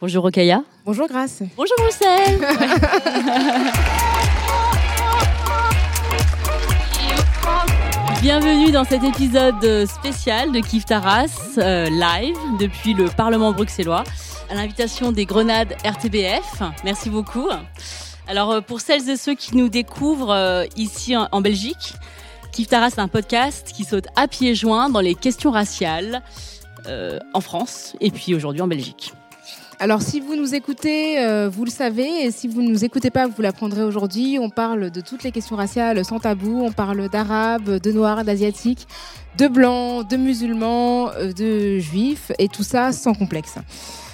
Bonjour Rokaya. Bonjour Grace. Bonjour Roussel. Bienvenue dans cet épisode spécial de Kif Taras, euh, live depuis le Parlement bruxellois, à l'invitation des Grenades RTBF. Merci beaucoup. Alors euh, pour celles et ceux qui nous découvrent euh, ici en, en Belgique, Kif Taras est un podcast qui saute à pieds joints dans les questions raciales euh, en France et puis aujourd'hui en Belgique. Alors si vous nous écoutez, euh, vous le savez, et si vous ne nous écoutez pas, vous l'apprendrez aujourd'hui. On parle de toutes les questions raciales sans tabou, on parle d'arabes, de noirs, d'asiatiques, de blancs, de musulmans, euh, de juifs, et tout ça sans complexe.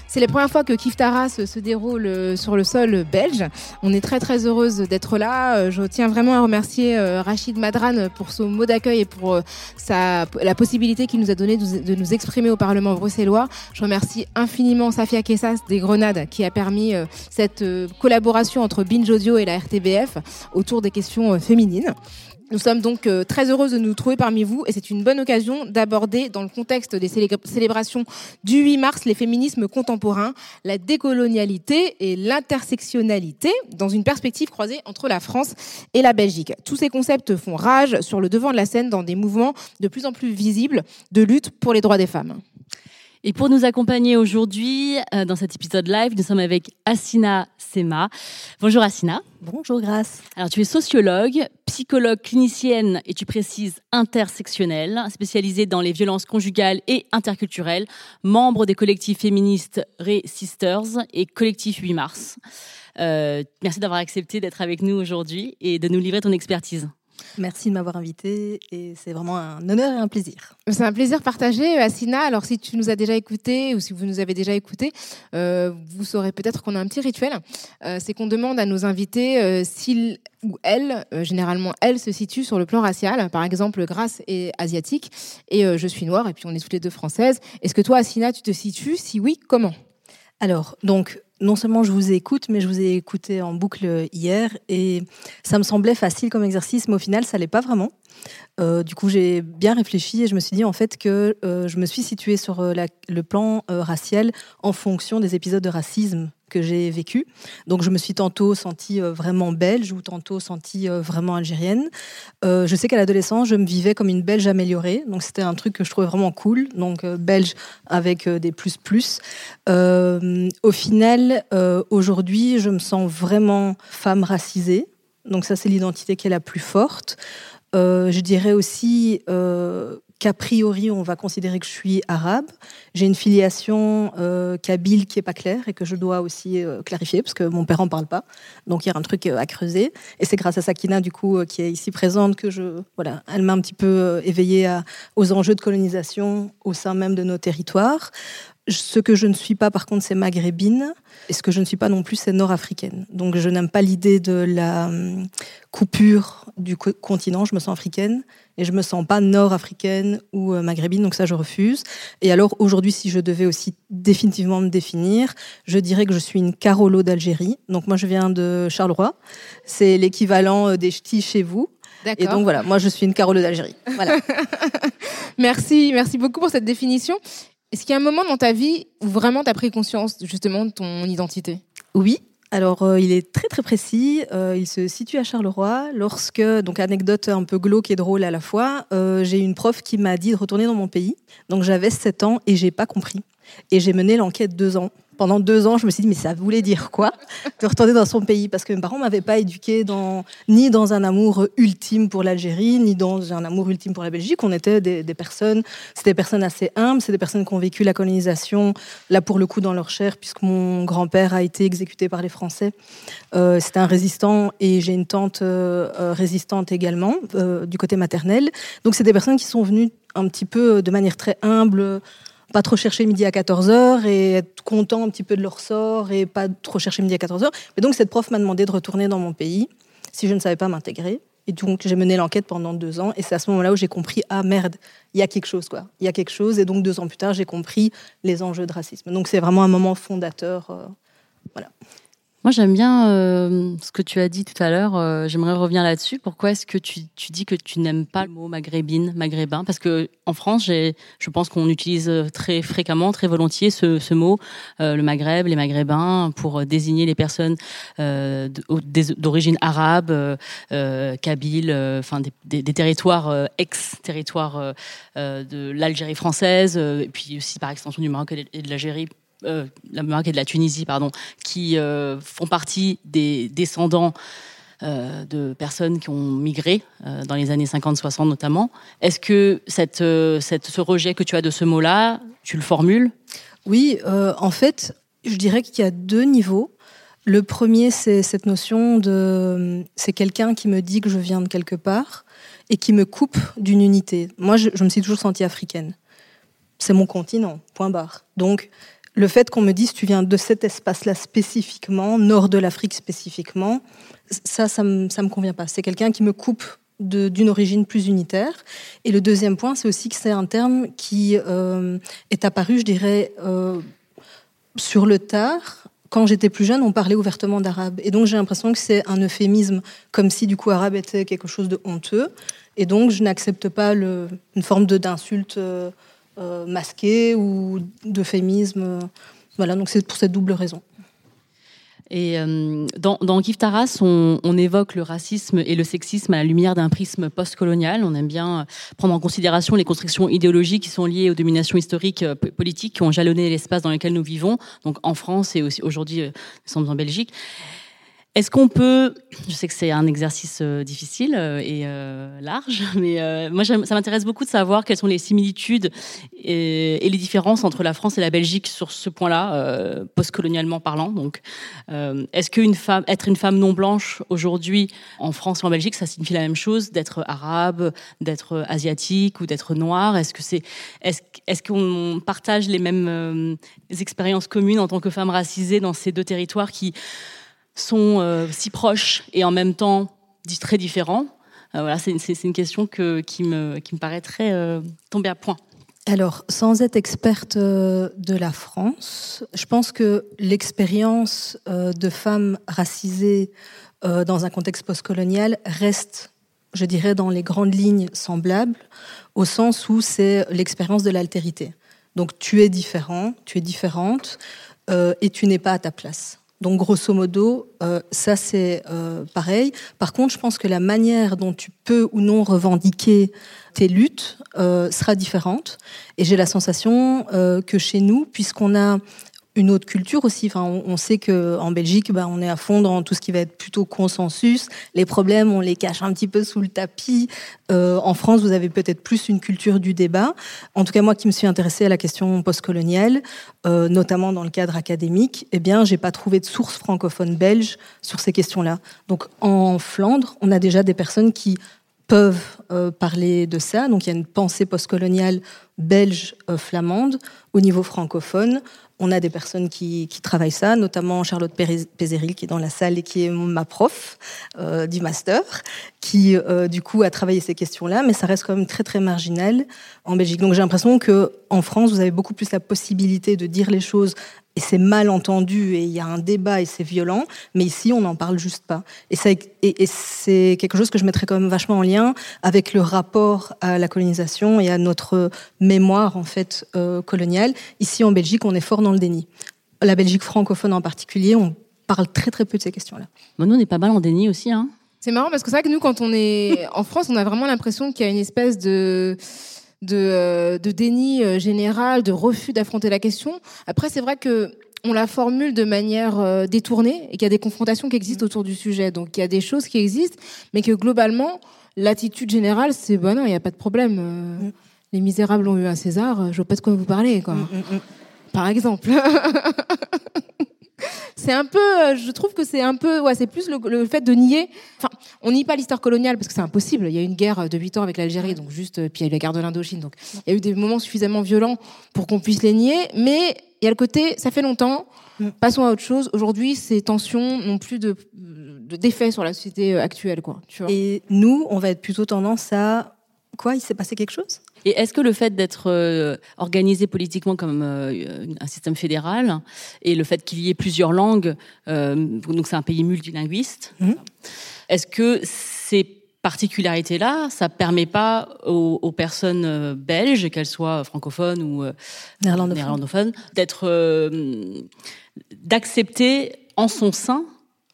C'est la première fois que Kif Taras se déroule euh, sur le sol belge. On est très très heureuse d'être là. Euh, Je tiens vraiment à remercier euh, Rachid Madran pour son mot d'accueil et pour euh, sa, la possibilité qu'il nous a donné de, de nous exprimer au Parlement bruxellois. Je remercie infiniment Safia Kessas des Grenades qui a permis euh, cette euh, collaboration entre Binge Audio et la RTBF autour des questions euh, féminines. Nous sommes donc euh, très heureuses de nous trouver parmi vous et c'est une bonne occasion d'aborder dans le contexte des célé- célébrations du 8 mars les féminismes contemporains, la décolonialité et l'intersectionnalité dans une perspective croisée entre la France et la Belgique. Tous ces concepts font rage sur le devant de la scène dans des mouvements de plus en plus visibles de lutte pour les droits des femmes. Et pour nous accompagner aujourd'hui euh, dans cet épisode live, nous sommes avec Assina Sema. Bonjour Assina. Bonjour Grace. Alors tu es sociologue, psychologue clinicienne et tu précises intersectionnelle, spécialisée dans les violences conjugales et interculturelles, membre des collectifs féministes Ray Sisters et collectif 8 mars. Euh, merci d'avoir accepté d'être avec nous aujourd'hui et de nous livrer ton expertise. Merci de m'avoir invité et c'est vraiment un honneur et un plaisir. C'est un plaisir partagé, Assina. Alors, si tu nous as déjà écouté ou si vous nous avez déjà écouté, euh, vous saurez peut-être qu'on a un petit rituel. Euh, c'est qu'on demande à nos invités euh, s'ils ou elles, euh, généralement elles, se situent sur le plan racial. Par exemple, Grace est asiatique et euh, je suis noire et puis on est toutes les deux françaises. Est-ce que toi, Assina, tu te situes? Si oui, comment? Alors, donc, non seulement je vous écoute, mais je vous ai écouté en boucle hier et ça me semblait facile comme exercice, mais au final, ça l'est pas vraiment. Euh, du coup, j'ai bien réfléchi et je me suis dit en fait que euh, je me suis située sur euh, le plan racial en fonction des épisodes de racisme que j'ai vécu. Donc, je me suis tantôt sentie euh, vraiment belge ou tantôt sentie euh, vraiment algérienne. Euh, je sais qu'à l'adolescence, je me vivais comme une belge améliorée. Donc, c'était un truc que je trouvais vraiment cool. Donc, belge avec des plus plus. Au final, aujourd'hui, je me sens vraiment femme racisée. Donc, ça, c'est l'identité qui est la plus forte. Je dirais aussi qu'a priori, on va considérer que je suis arabe. J'ai une filiation euh, kabyle qui est pas claire et que je dois aussi euh, clarifier parce que mon père en parle pas. Donc il y a un truc euh, à creuser. Et c'est grâce à Sakina, du coup, euh, qui est ici présente, que je, voilà, elle m'a un petit peu éveillée aux enjeux de colonisation au sein même de nos territoires. Ce que je ne suis pas, par contre, c'est maghrébine. Et ce que je ne suis pas non plus, c'est nord-africaine. Donc, je n'aime pas l'idée de la hum, coupure du co- continent. Je me sens africaine et je me sens pas nord-africaine ou euh, maghrébine. Donc, ça, je refuse. Et alors, aujourd'hui, si je devais aussi définitivement me définir, je dirais que je suis une Carolo d'Algérie. Donc, moi, je viens de Charleroi. C'est l'équivalent euh, des ch'tis chez vous. Et donc, voilà, moi, je suis une Carolo d'Algérie. Voilà. Merci, merci beaucoup pour cette définition. Est-ce qu'il y a un moment dans ta vie où vraiment tu as pris conscience justement de ton identité? Oui. Alors, euh, il est très très précis. Euh, il se situe à Charleroi. Lorsque, donc anecdote un peu glauque et drôle à la fois, euh, j'ai une prof qui m'a dit de retourner dans mon pays. Donc j'avais 7 ans et j'ai pas compris. Et j'ai mené l'enquête deux ans. Pendant deux ans, je me suis dit, mais ça voulait dire quoi de retourner dans son pays? Parce que mes parents m'avaient pas éduqué ni dans un amour ultime pour l'Algérie, ni dans un amour ultime pour la Belgique. On était des, personnes, c'est des personnes assez humbles, c'est des personnes qui ont vécu la colonisation, là pour le coup dans leur chair, puisque mon grand-père a été exécuté par les Français. Euh, C'était un résistant et j'ai une tante euh, euh, résistante également, du côté maternel. Donc c'est des personnes qui sont venues un petit peu de manière très humble pas trop chercher midi à 14h et être content un petit peu de leur sort et pas trop chercher midi à 14h. Mais donc cette prof m'a demandé de retourner dans mon pays si je ne savais pas m'intégrer. Et donc j'ai mené l'enquête pendant deux ans et c'est à ce moment-là où j'ai compris ah merde il y a quelque chose quoi il y a quelque chose et donc deux ans plus tard j'ai compris les enjeux de racisme donc c'est vraiment un moment fondateur euh, voilà moi, j'aime bien euh, ce que tu as dit tout à l'heure. Euh, j'aimerais revenir là-dessus. Pourquoi est-ce que tu, dis que tu n'aimes pas le mot maghrébine, maghrébin? Parce que en France, je pense qu'on utilise très fréquemment, très volontiers ce, mot, euh, le Maghreb, les Maghrébins, pour désigner les personnes d'origine arabe, kabyle, enfin des, des, des, territoires ex-territoires de l'Algérie française, et puis aussi par extension du Maroc et de l'Algérie euh, la Maroc et de la Tunisie, pardon, qui euh, font partie des descendants euh, de personnes qui ont migré dans les années 50-60 notamment. Est-ce que ce rejet que tu as de ce mot-là, tu le formules? Oui, en fait, je dirais qu'il y a deux niveaux. Le premier, c'est cette notion de... C'est quelqu'un qui me dit que je viens de quelque part et qui me coupe d'une unité. Moi, je, je me suis toujours sentie africaine. C'est mon continent, point barre. Donc, le fait qu'on me dise tu viens de cet espace-là spécifiquement, nord de l'Afrique spécifiquement, ça, ça me, me convient pas. C'est quelqu'un qui me coupe d'une origine plus unitaire. Et le deuxième point, c'est aussi que c'est un terme qui euh, est apparu, je dirais, euh, sur le tard. Quand j'étais plus jeune, on parlait ouvertement d'arabe. Et donc j'ai l'impression que c'est un euphémisme, comme si du coup arabe était quelque chose de honteux. Et donc je n'accepte pas une forme d'insulte. Euh, masqué ou d'euphémisme. Voilà, donc c'est pour cette double raison. Et euh, dans, dans Taras, on, on, évoque le racisme et le sexisme à la lumière d'un prisme postcolonial. On aime bien prendre en considération les constructions idéologiques qui sont liées aux dominations historiques euh, politiques qui ont jalonné l'espace dans lequel nous vivons, donc en France et aussi aujourd'hui, nous sommes en Belgique. Est-ce qu'on peut, je sais que c'est un exercice euh, difficile euh, et euh, large, mais moi ça m'intéresse beaucoup de savoir quelles sont les similitudes et, les différences entre la France et la Belgique sur ce point-là, postcolonialement parlant. Donc, est-ce qu'une femme, être une femme non blanche aujourd'hui en France ou en Belgique, ça signifie la même chose d'être arabe, d'être asiatique ou d'être noire? Est-ce que c'est, est-ce, qu'on partage les mêmes expériences communes en tant que femme racisée dans ces deux territoires qui sont euh, si proches et en même temps très différents euh, Voilà, c'est une, question que, qui, me, qui me paraît très euh, tomber à point. Alors, sans être experte de la France, je pense que l'expérience de femmes racisées dans un contexte postcolonial reste, je dirais, dans les grandes lignes semblables, au sens où c'est l'expérience de l'altérité. Donc, tu es différent, tu es différente, et tu n'es pas à ta place. Donc grosso modo, euh, ça c'est euh, pareil. Par contre, je pense que la manière dont tu peux ou non revendiquer tes luttes euh, sera différente. Et j'ai la sensation que chez nous, puisqu'on a une autre culture aussi. Enfin, on, sait que en Belgique, bah, on est à fond dans tout ce qui va être plutôt consensus. Les problèmes, on les cache un petit peu sous le tapis. Euh, en France, vous avez peut-être plus une culture du débat. En tout cas, moi qui me suis intéressée à la question postcoloniale, euh, notamment dans le cadre académique, eh bien, j'ai pas trouvé de source francophone belge sur ces questions-là. Donc, en Flandre, on a déjà des personnes qui peuvent euh, parler de ça. Donc il y a une pensée postcoloniale belge flamande au niveau francophone on a des personnes qui, travaillent ça, notamment Charlotte Pézéril qui est dans la salle et qui est ma prof euh, du master, qui euh, du coup a travaillé ces questions-là, mais ça reste quand même très très marginal en Belgique. Donc j'ai l'impression que en France, vous avez beaucoup plus la possibilité de dire les choses et c'est mal entendu et il y a un débat et c'est violent, mais ici on n'en parle juste pas. Et, et, c'est quelque chose que je mettrais quand même vachement en lien avec le rapport à la colonisation et à notre mémoire en fait euh, coloniale. Ici en Belgique, on est fort dans le déni. La Belgique francophone en particulier, on parle très très peu de ces questions-là. nous, on est pas mal en déni aussi. Hein c'est marrant parce que c'est vrai que nous, quand on est en France, on a vraiment l'impression qu'il y a une espèce de de, euh, de déni euh, général, de refus d'affronter la question. Après, c'est vrai que on la formule de manière euh, détournée et qu'il y a des confrontations qui existent autour du sujet. Donc il y a des choses qui existent, mais que globalement, l'attitude générale, c'est bon, bah non, il n'y a pas de problème. Mm. Les Misérables ont eu un César, je vois pas de quoi vous parlez, quoi. Mm, mm, Par exemple. c'est un peu, euh, je trouve que c'est un peu, ouais, c'est plus le, fait de nier. Enfin, on nie pas l'histoire coloniale parce que c'est impossible. Il y a eu une guerre de 8 ans avec l'Algérie, donc juste, puis il y a eu la guerre de l'Indochine, donc il y a eu des moments suffisamment violents pour qu'on puisse les nier. Mais il y a le côté, ça fait longtemps. Mm. Passons à autre chose. Aujourd'hui, ces tensions n'ont plus de d'effet sur la société actuelle, quoi. Tu vois. Et nous, on va être plutôt tendance à quoi Il s'est passé quelque chose? Et est-ce que le fait d'être euh, organisé politiquement comme euh, un système fédéral et le fait qu'il y ait plusieurs langues, euh, donc c'est un pays multilinguiste, mmh. est-ce que ces particularités-là, ça permet pas aux, personnes belges, qu'elles soient francophones ou néerlandophones, d'être d'accepter en son sein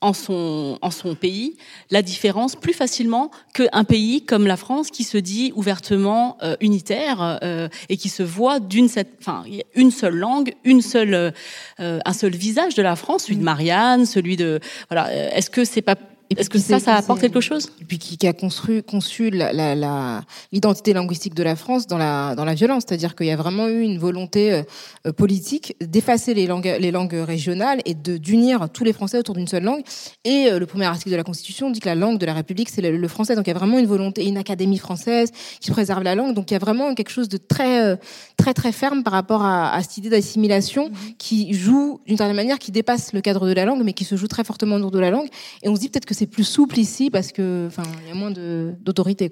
en son, en son pays la différence plus facilement qu'un pays comme la France qui se dit ouvertement euh, unitaire euh, et qui se voit d'une enfin une seule langue, une seule euh, un seul visage de la France, celui de mmh. Marianne, celui de voilà. Est-ce que c'est pas est-ce que ça, ça apporte quelque chose? Et puis qui, a construit, conçu l'identité la, linguistique de la France dans la, dans la violence, c'est-à-dire qu'il y a vraiment eu une volonté euh, euh, politique d'effacer les langues, les langues régionales et d'unir tous les Français autour d'une seule langue. Et euh, le premier article de la Constitution dit que la langue de la République c'est le, français. Donc il y a vraiment une volonté, une académie française qui préserve la langue. Donc il y a vraiment quelque chose de très très très ferme par rapport à, à cette idée d'assimilation mmh. qui joue d'une certaine manière, qui dépasse le cadre de la langue, mais qui se joue très fortement autour de la langue. Et on se dit peut-être que c'est plus souple ici parce que, enfin, il y a moins d'autorité.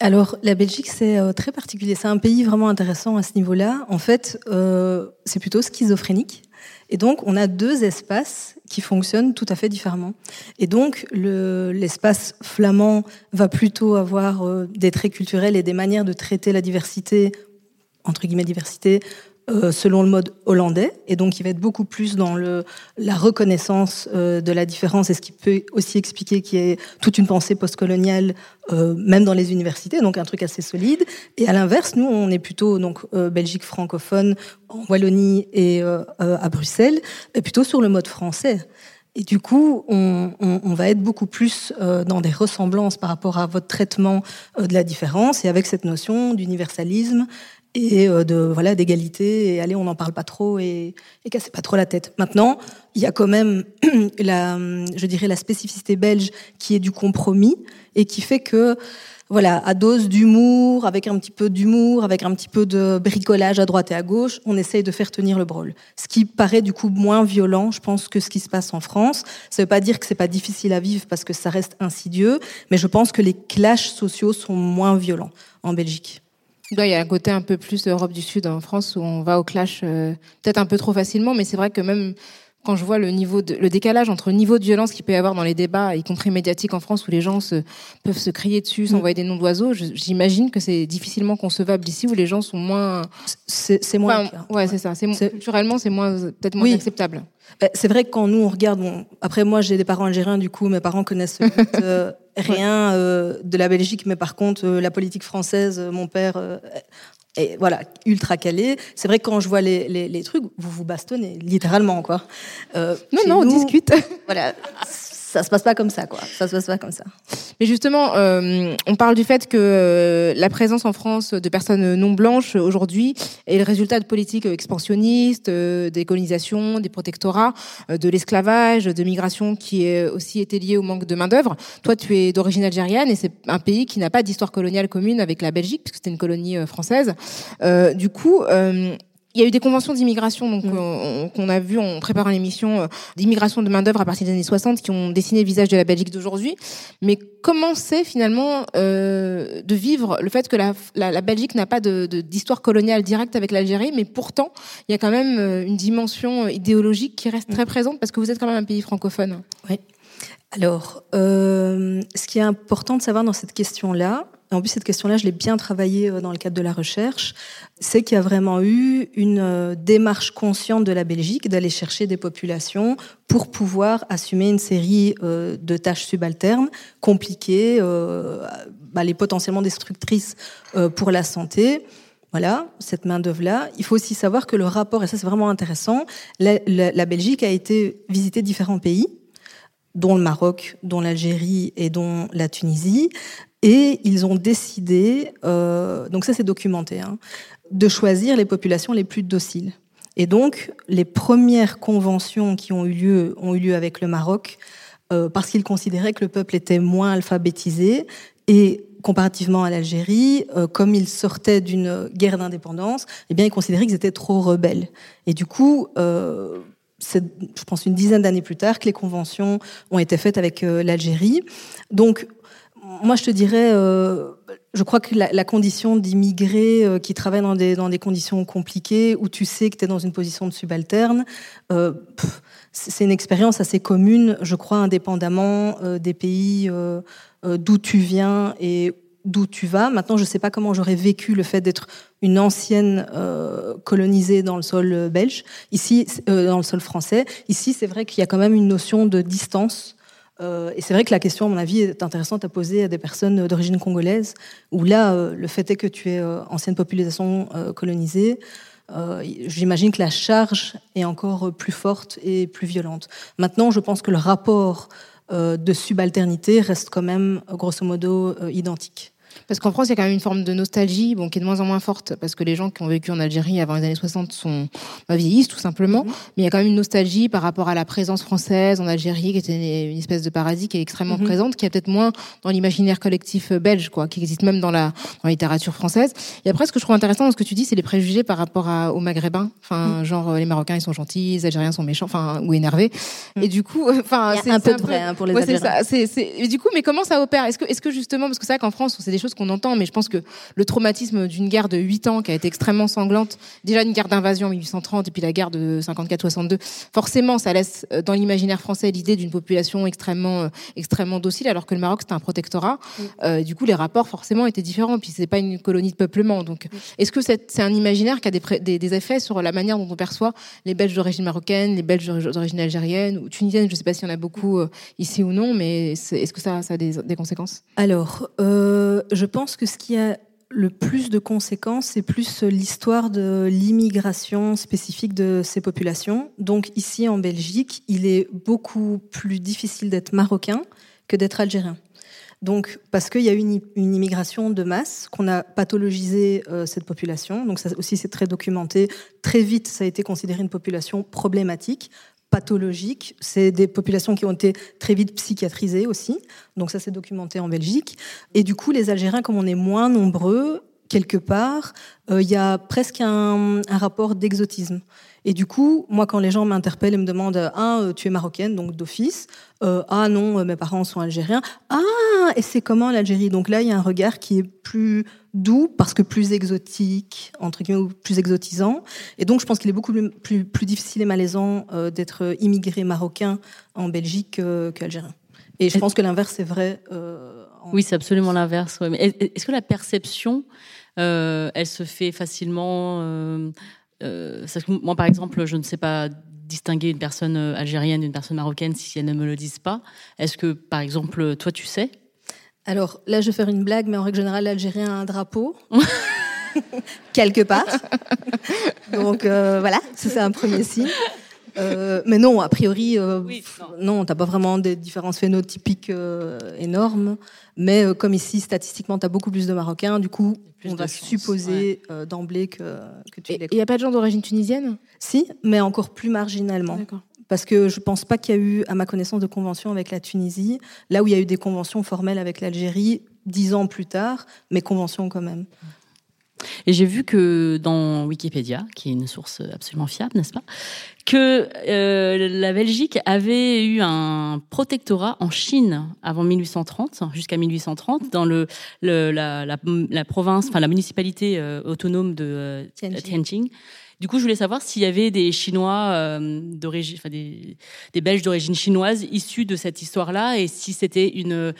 Alors, la Belgique, c'est euh, très particulier. C'est un pays vraiment intéressant à ce niveau-là. En fait, euh, c'est plutôt schizophrénique. Et donc, on a deux espaces qui fonctionnent tout à fait différemment. Et donc, l'espace flamand va plutôt avoir euh, des traits culturels et des manières de traiter la diversité, entre guillemets diversité, euh, selon le mode hollandais, et donc il va être beaucoup plus dans le, la reconnaissance euh, de la différence, et ce qui peut aussi expliquer qu'il y ait toute une pensée postcoloniale, euh, même dans les universités, donc un truc assez solide. Et à l'inverse, nous, on est plutôt donc Belgique francophone, en Wallonie et à Bruxelles, et plutôt sur le mode français. Et du coup, on, on, on, va être beaucoup plus dans des ressemblances par rapport à votre traitement de la différence et avec cette notion d'universalisme et euh, de voilà d'égalité et allez on n'en parle pas trop et, et cassez pas trop la tête. Maintenant, il y a quand même la je dirais la spécificité belge qui est du compromis et qui fait que voilà, à dose d'humour, avec un petit peu d'humour, avec un petit peu de bricolage à droite et à gauche, on essaye de faire tenir le brol. Ce qui paraît du coup moins violent, je pense, que ce qui se passe en France. Ça ne veut pas dire que c'est pas difficile à vivre parce que ça reste insidieux, mais je pense que les clashs sociaux sont moins violents en Belgique. Il y a un côté un peu plus Europe du Sud en France où on va au clash euh, peut-être un peu trop facilement, mais c'est vrai que même quand je vois le niveau de, le décalage entre le niveau de violence qu'il peut y avoir dans les débats, y compris médiatiques en France, où les gens se, peuvent se crier dessus, mm. s'envoyer des noms d'oiseaux, j'imagine que c'est difficilement concevable ici où les gens sont moins. C'est moins. ouais, c'est ça. Culturellement, c'est moins peut-être moins acceptable. Bah, c'est vrai que quand nous on regarde, bon, après moi j'ai des parents algériens, du coup mes parents connaissent euh, rien euh, de la Belgique, mais par contre euh, la politique française, mon père est voilà ultra calé. C'est vrai que quand je vois les, les, les, trucs, vous vous bastonnez littéralement quoi. non non, on discute. Voilà, ça se passe pas comme ça, quoi. Ça se passe pas comme ça. Mais justement, euh, on parle du fait que euh, la présence en France de personnes non blanches aujourd'hui est le résultat de politiques expansionnistes, euh, des colonisations, des protectorats, euh, de l'esclavage, de migration qui est aussi été liée au manque de main d'œuvre. Toi, tu es d'origine algérienne et c'est un pays qui n'a pas d'histoire coloniale commune avec la Belgique puisque c'était une colonie française. du coup, il y a eu des conventions d'immigration donc mm. qu'on a vu en préparant l'émission euh, d'immigration de main d'œuvre à partir des années 60 qui ont dessiné le visage de la Belgique d'aujourd'hui. Mais comment c'est finalement euh, de vivre le fait que la, la, la Belgique n'a pas d'histoire de, d'histoire coloniale directe avec l'Algérie, mais pourtant il y a quand même euh, une dimension idéologique qui reste très mm. présente parce que vous êtes quand même un pays francophone. Oui. Alors, euh, ce qui est important de savoir dans cette question-là, en plus cette question-là, je l'ai bien travaillée euh, dans le cadre de la recherche, c'est qu'il y a vraiment eu une euh, démarche consciente de la Belgique d'aller chercher des populations pour pouvoir assumer une série euh, de tâches subalternes compliquées, bah, les potentiellement destructrices pour la santé. Voilà, cette main-d'œuvre-là. Il faut aussi savoir que le rapport, et ça c'est vraiment intéressant, la, la Belgique a été visiter différents pays dont le Maroc, dont l'Algérie et dont la Tunisie. Et ils ont décidé, euh, donc ça c'est documenté, hein, de choisir les populations les plus dociles. Et donc, les premières conventions qui ont eu lieu ont eu lieu avec le Maroc euh, parce qu'ils considéraient que le peuple était moins alphabétisé et comparativement à l'Algérie, euh, comme ils sortaient d'une guerre d'indépendance, eh bien, ils considéraient qu'ils étaient trop rebelles. Et du coup, c'est, je pense, une dizaine d'années plus tard que les conventions ont été faites avec l'Algérie. Donc, moi, je te dirais, euh, je crois que la, condition d'immigrés euh, qui travaillent dans des, dans des conditions compliquées, où tu sais que tu es dans une position de subalterne, euh, c'est une expérience assez commune, je crois, indépendamment euh, des pays d'où tu viens et d'où tu vas. Maintenant, je ne sais pas comment j'aurais vécu le fait d'être une ancienne colonisée dans le sol belge, ici, dans le sol français. Ici, c'est vrai qu'il y a quand même une notion de distance. Euh, et c'est vrai que la question, à mon avis, est intéressante à poser à des personnes d'origine congolaise, où là, euh, le fait est que tu es euh, ancienne population colonisée. J'imagine que la charge est encore plus forte et plus violente. Maintenant, je pense que le rapport de subalternité reste quand même, grosso modo, identique. Parce qu'en France, il y a quand même une forme de nostalgie, bon, qui est de moins en moins forte, parce que les gens qui ont vécu en Algérie avant les années 60 sont bah, vieillissent tout simplement. Mhm. Mais il y a quand même une nostalgie par rapport à la présence française en Algérie, qui était une espèce de paradis qui est extrêmement Mhm. présente, qui est peut-être moins dans l'imaginaire collectif euh, belge, quoi, qui existe même dans la, dans la littérature française. Et après, ce que je trouve intéressant dans ce que tu dis, c'est les préjugés par rapport à, aux Maghrébins. Enfin, Mhm. genre euh, les Marocains ils sont gentils, les Algériens sont méchants, enfin ou énervés. Et du coup, enfin, y a c'est un peu de vrai hein, pour les Ouais, Algériens. ça. Et du coup, mais comment ça opère? Est-ce que, est-ce que justement, parce que c'est vrai qu'en France, c'est des choses qu'on entend, mais je pense que le traumatisme d'une guerre de 8 ans qui a été extrêmement sanglante, déjà une guerre d'invasion en 1830 et puis la guerre de 54-62, forcément, ça laisse euh, dans l'imaginaire français l'idée d'une population extrêmement, euh, extrêmement docile, alors que le Maroc c'était un protectorat. Euh, du coup, les rapports forcément étaient différents. Puis c'est pas une colonie de peuplement. Donc, est-ce que c'est, un imaginaire qui a des, pré- des, des effets sur la manière dont on perçoit les Belges d'origine marocaine, les Belges d'origine algérienne ou tunisienne? Je sais pas s'il y en a beaucoup euh, ici ou non, mais est-ce que ça, ça a des, des conséquences? Alors, je pense que ce qui a le plus de conséquences, c'est plus l'histoire de l'immigration spécifique de ces populations. Donc ici en Belgique, il est beaucoup plus difficile d'être marocain que d'être algérien. Donc parce qu'il y a une, une immigration de masse, qu'on a pathologisé euh, cette population. Donc ça aussi c'est très documenté. Très vite, ça a été considéré une population problématique pathologique. C'est des populations qui ont été très vite psychiatrisées aussi. Donc ça, c'est documenté en Belgique. Et du coup, les Algériens, comme on est moins nombreux, quelque part, euh, il y a presque un, un rapport d'exotisme. Et du coup, moi, quand les gens m'interpellent et me demandent Ah, euh, tu es marocaine, donc d'office. Euh, ah non, mes parents sont algériens. Ah, et c'est comment l'Algérie? Donc là, il y a un regard qui est plus doux, parce que plus exotique, entre guillemets, ou plus exotisant. Et donc, je pense qu'il est beaucoup plus, plus, plus difficile et malaisant euh, d'être immigré marocain en Belgique euh, qu'algérien. Et je pense que l'inverse est vrai. En- Oui, c'est absolument l'inverse. ouais. Est-ce que la perception, euh, elle se fait facilement euh, euh, Moi, par exemple, je ne sais pas distinguer une personne algérienne d'une personne marocaine si elles ne me le disent pas. Est-ce que, par exemple, toi, tu sais? Alors là, je vais faire une blague, mais en règle générale, l'Algérien a un drapeau. Quelque part. Donc euh, voilà, ça c'est un premier signe. Euh, mais non, a priori, euh, Oui, non. non, t'as pas vraiment des différences phénotypiques euh, énormes. Mais euh, comme ici, statistiquement, t'as beaucoup plus de Marocains. Du coup, Plus on va supposer euh, d'emblée que, que tu Et es il n'y a pas de gens d'origine tunisienne? Si, mais encore plus marginalement. D'accord. Parce que je pense pas qu'il y a eu, à ma connaissance, de convention avec la Tunisie. Là où il y a eu des conventions formelles avec l'Algérie, dix ans plus tard, mais conventions quand même. Et j'ai vu que dans Wikipédia, qui est une source absolument fiable, n'est-ce pas, que euh, la Belgique avait eu un protectorat en Chine avant 1830, jusqu'à 1830, dans le, le- la, la- la province, enfin la municipalité euh, autonome de euh, Tianjin. Tianjin. Du coup, je voulais savoir s'il y avait des Chinois d'origine, enfin des, des Belges d'origine chinoise issus de cette histoire-là, et si c'était une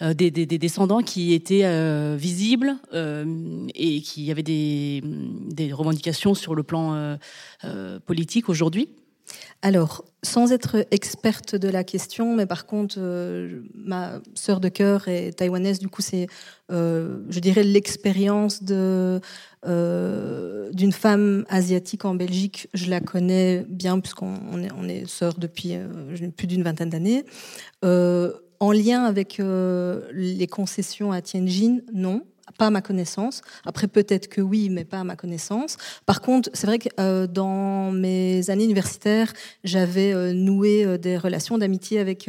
des, des- des descendants qui étaient euh, visibles euh, et qui avaient des, revendications sur le plan euh, euh, politique aujourd'hui. Alors, sans être experte de la question, mais par contre, euh, ma sœur de cœur est taïwanaise, du coup, c'est, euh, je dirais, l'expérience de euh, d'une femme asiatique en Belgique. Je la connais bien puisqu'on on est, on est depuis euh, plus d'une vingtaine d'années. En lien avec euh, les concessions à Tianjin, non. pas à ma connaissance. Après, peut-être que oui, mais pas à ma connaissance. Par contre, c'est vrai que euh, dans mes années universitaires, j'avais euh, noué des relations d'amitié avec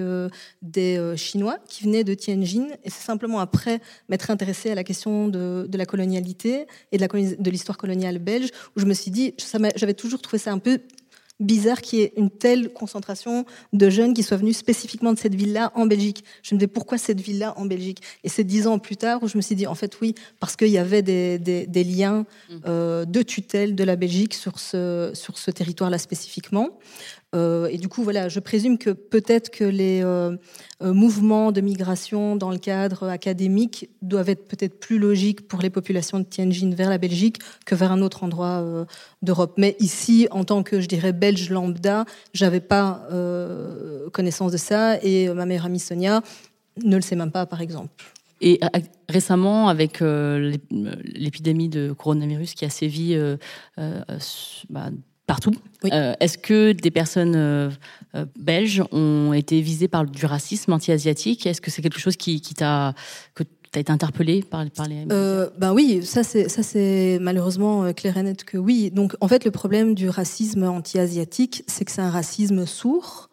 des Chinois qui venaient de Tianjin. Et c'est simplement après m'être intéressée à la question de, de la colonialité et de l'histoire coloniale belge où je me suis dit, j'avais toujours trouvé ça un peu bizarre qu'il y ait une telle concentration de jeunes qui soient venus spécifiquement de cette ville-là en Belgique. Je me disais pourquoi cette ville-là en Belgique? Et c'est dix ans plus tard où je me suis dit en fait oui, parce qu'il y avait des, des, liens mmh. euh, de tutelle de la Belgique sur ce, sur ce territoire-là spécifiquement. Euh, et du coup, voilà, je présume que peut-être que les euh, euh, mouvements de migration dans le cadre académique doivent être peut-être plus logiques pour les populations de Tianjin vers la Belgique que vers un autre endroit d'Europe. Mais ici, en tant que, je dirais, belge lambda, j'avais pas connaissance de ça et ma meilleure amie Sonia ne le sait même pas, par exemple. Et récemment, avec l'épidémie de coronavirus qui a sévi bah, partout. Euh, est-ce que des personnes euh, euh, belges ont été visées par du racisme anti-asiatique? Est-ce que c'est quelque chose qui, t'a que as été interpellé par, par les Ben oui, ça c'est ça c'est malheureusement clair et net que oui. Donc en fait le problème du racisme anti-asiatique, c'est que c'est un racisme sourd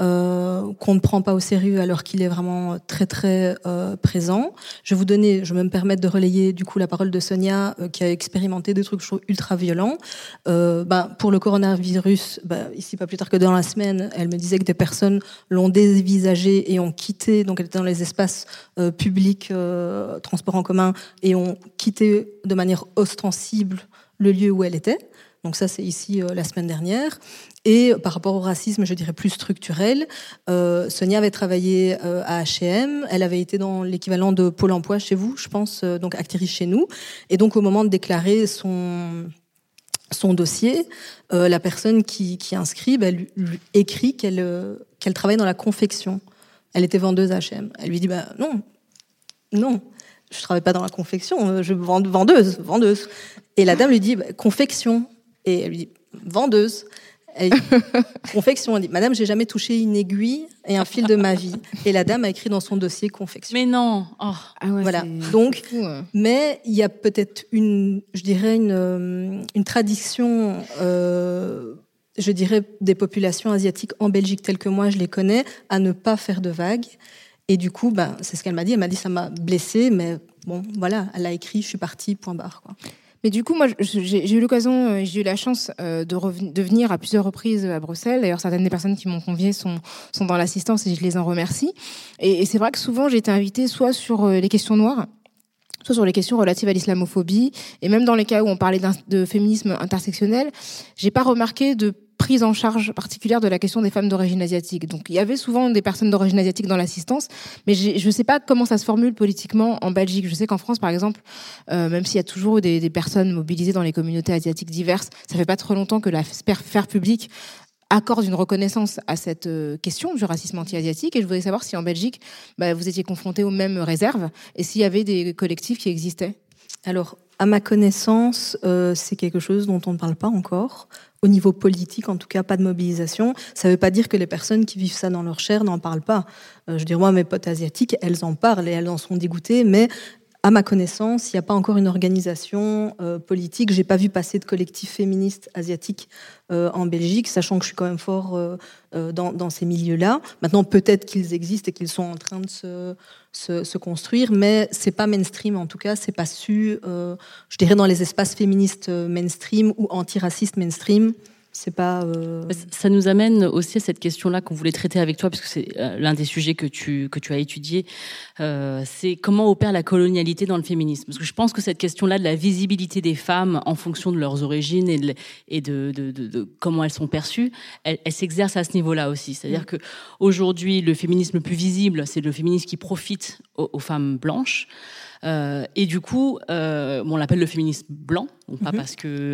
euh, qu'on ne prend pas au sérieux alors qu'il est vraiment très très euh, présent. Je vais vous donner, je me permettre de relayer du coup la parole de Sonia euh, qui a expérimenté des trucs ultra violents. Ben, pour le coronavirus, ben, ici pas plus tard que dans la semaine, elle me disait que des personnes l'ont dévisagé et ont quitté, donc elle était dans les espaces publics, transports en commun, et ont quitté de manière ostensible le lieu où elle était. Donc ça, c'est ici la semaine dernière. Et par rapport au racisme, je dirais plus structurel, euh, Sonia avait travaillé euh, à H&M, elle avait été dans l'équivalent de Pôle Emploi chez vous, je pense, euh, donc actrice chez nous. Et donc au moment de déclarer son son dossier, euh, la personne qui, qui inscrit bah, lui, écrit qu'elle qu'elle travaille dans la confection. Elle était vendeuse à H&M. Elle lui dit bah non, non, je travaille pas dans la confection, je vends vendeuse, vendeuse. Et la dame lui dit bah, confection. Et elle lui dit vendeuse. confection. Elle dit Madame, j'ai jamais touché une aiguille et un fil de ma vie. Et la dame a écrit dans son dossier confection. Mais non. Oh. Ah voilà. Donc, mais il y a peut-être une, je dirais une, euh, une tradition. Euh, je dirais des populations asiatiques en Belgique telles que moi je les connais à ne pas faire de vagues et du coup ben c'est ce qu'elle m'a dit elle m'a dit ça m'a blessée mais bon voilà elle a écrit je suis partie point barre quoi mais du coup, moi, j'ai eu l'occasion, euh, j'ai eu la chance euh, de, venir à plusieurs reprises à Bruxelles. D'ailleurs, certaines des personnes qui m'ont convié sont, dans l'assistance et je les en remercie. Et, c'est vrai que souvent, j'ai été invitée soit sur euh, les questions noires, soit sur les questions relatives à l'islamophobie, et même dans les cas où on parlait de féminisme intersectionnel, j'ai pas remarqué de prise en charge particulière de la question des femmes d'origine asiatique. Donc il y avait souvent des personnes d'origine asiatique dans l'assistance, mais je ne sais pas comment ça se formule politiquement en Belgique. Je sais qu'en France, par exemple, euh, même s'il y a toujours des, des, personnes mobilisées dans les communautés asiatiques diverses, ça fait pas trop longtemps que la sphère publique accorde une reconnaissance à cette euh, question du racisme anti-asiatique. Et je voudrais savoir si en Belgique, bah, vous étiez confronté aux mêmes réserves et s'il y avait des collectifs qui existaient. Alors, à ma connaissance, euh, c'est quelque chose dont on ne parle pas encore. Au niveau politique, en tout cas, pas de mobilisation. Ça ne veut pas dire que les personnes qui vivent ça dans leur chair n'en parlent pas. Euh, je dire, moi, mes potes asiatiques, elles en parlent et elles en sont dégoûtées, mais à ma connaissance, il n'y a pas encore une organisation euh, politique. J'ai pas vu passer de collectif féministe asiatique euh, en Belgique, sachant que je suis quand même fort euh, euh dans, ces milieux-là. Maintenant, peut-être qu'ils existent et qu'ils sont en train de se, se, construire, mais c'est pas mainstream en tout cas. C'est pas su, je dirais, dans les espaces féministes mainstream ou antiracistes mainstream. C'est pas. Euh, ça nous amène aussi à cette question-là qu'on voulait traiter avec toi, parce que c'est euh, l'un des sujets que tu que tu as étudié. Euh, c'est comment opère la colonialité dans le féminisme. Parce que je pense que cette question-là de la visibilité des femmes en fonction de leurs origines et de, et de, de, de, comment elles sont perçues, elle, elle s'exerce à ce niveau-là aussi. C'est-à-dire mm. que aujourd'hui, le féminisme le plus visible, c'est le féminisme qui profite aux, femmes blanches. Euh, et du coup, bon, on l'appelle le féminisme blanc, donc pas mm-hmm. parce que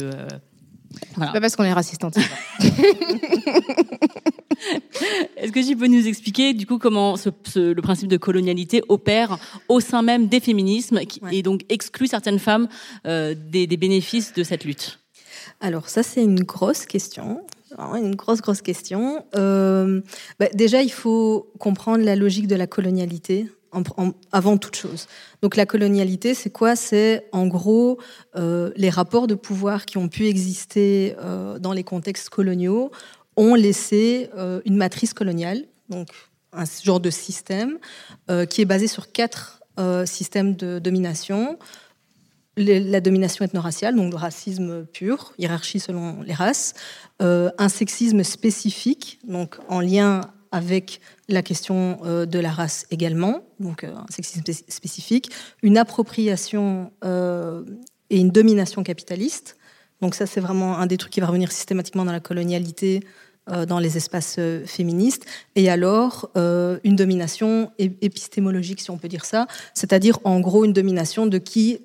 pas parce qu'on est raciste Est-ce que tu peux nous expliquer du coup comment le principe de colonialité opère au sein même des féminismes et donc exclut certaines femmes euh, des, bénéfices de cette lutte? Alors ça c'est une grosse question. Une grosse, grosse question. Euh, bah, déjà, il faut comprendre la logique de la colonialité avant toute chose. Donc la colonialité, c'est quoi? C'est en gros euh, les rapports de pouvoir qui ont pu exister euh, dans les contextes coloniaux ont laissé euh, une matrice coloniale, donc un genre de système qui est basé sur quatre systèmes de domination. la domination ethno-raciale, donc le racisme pur, hiérarchie selon les races, un sexisme spécifique, donc en lien avec la question euh, de la race également, donc euh, un sexisme spécifique, une appropriation euh, et une domination capitaliste. Donc ça, c'est vraiment un des trucs qui va revenir systématiquement dans la colonialité, dans les espaces féministes. Et alors, une domination épistémologique, si on peut dire ça, c'est-à-dire en gros une domination de qui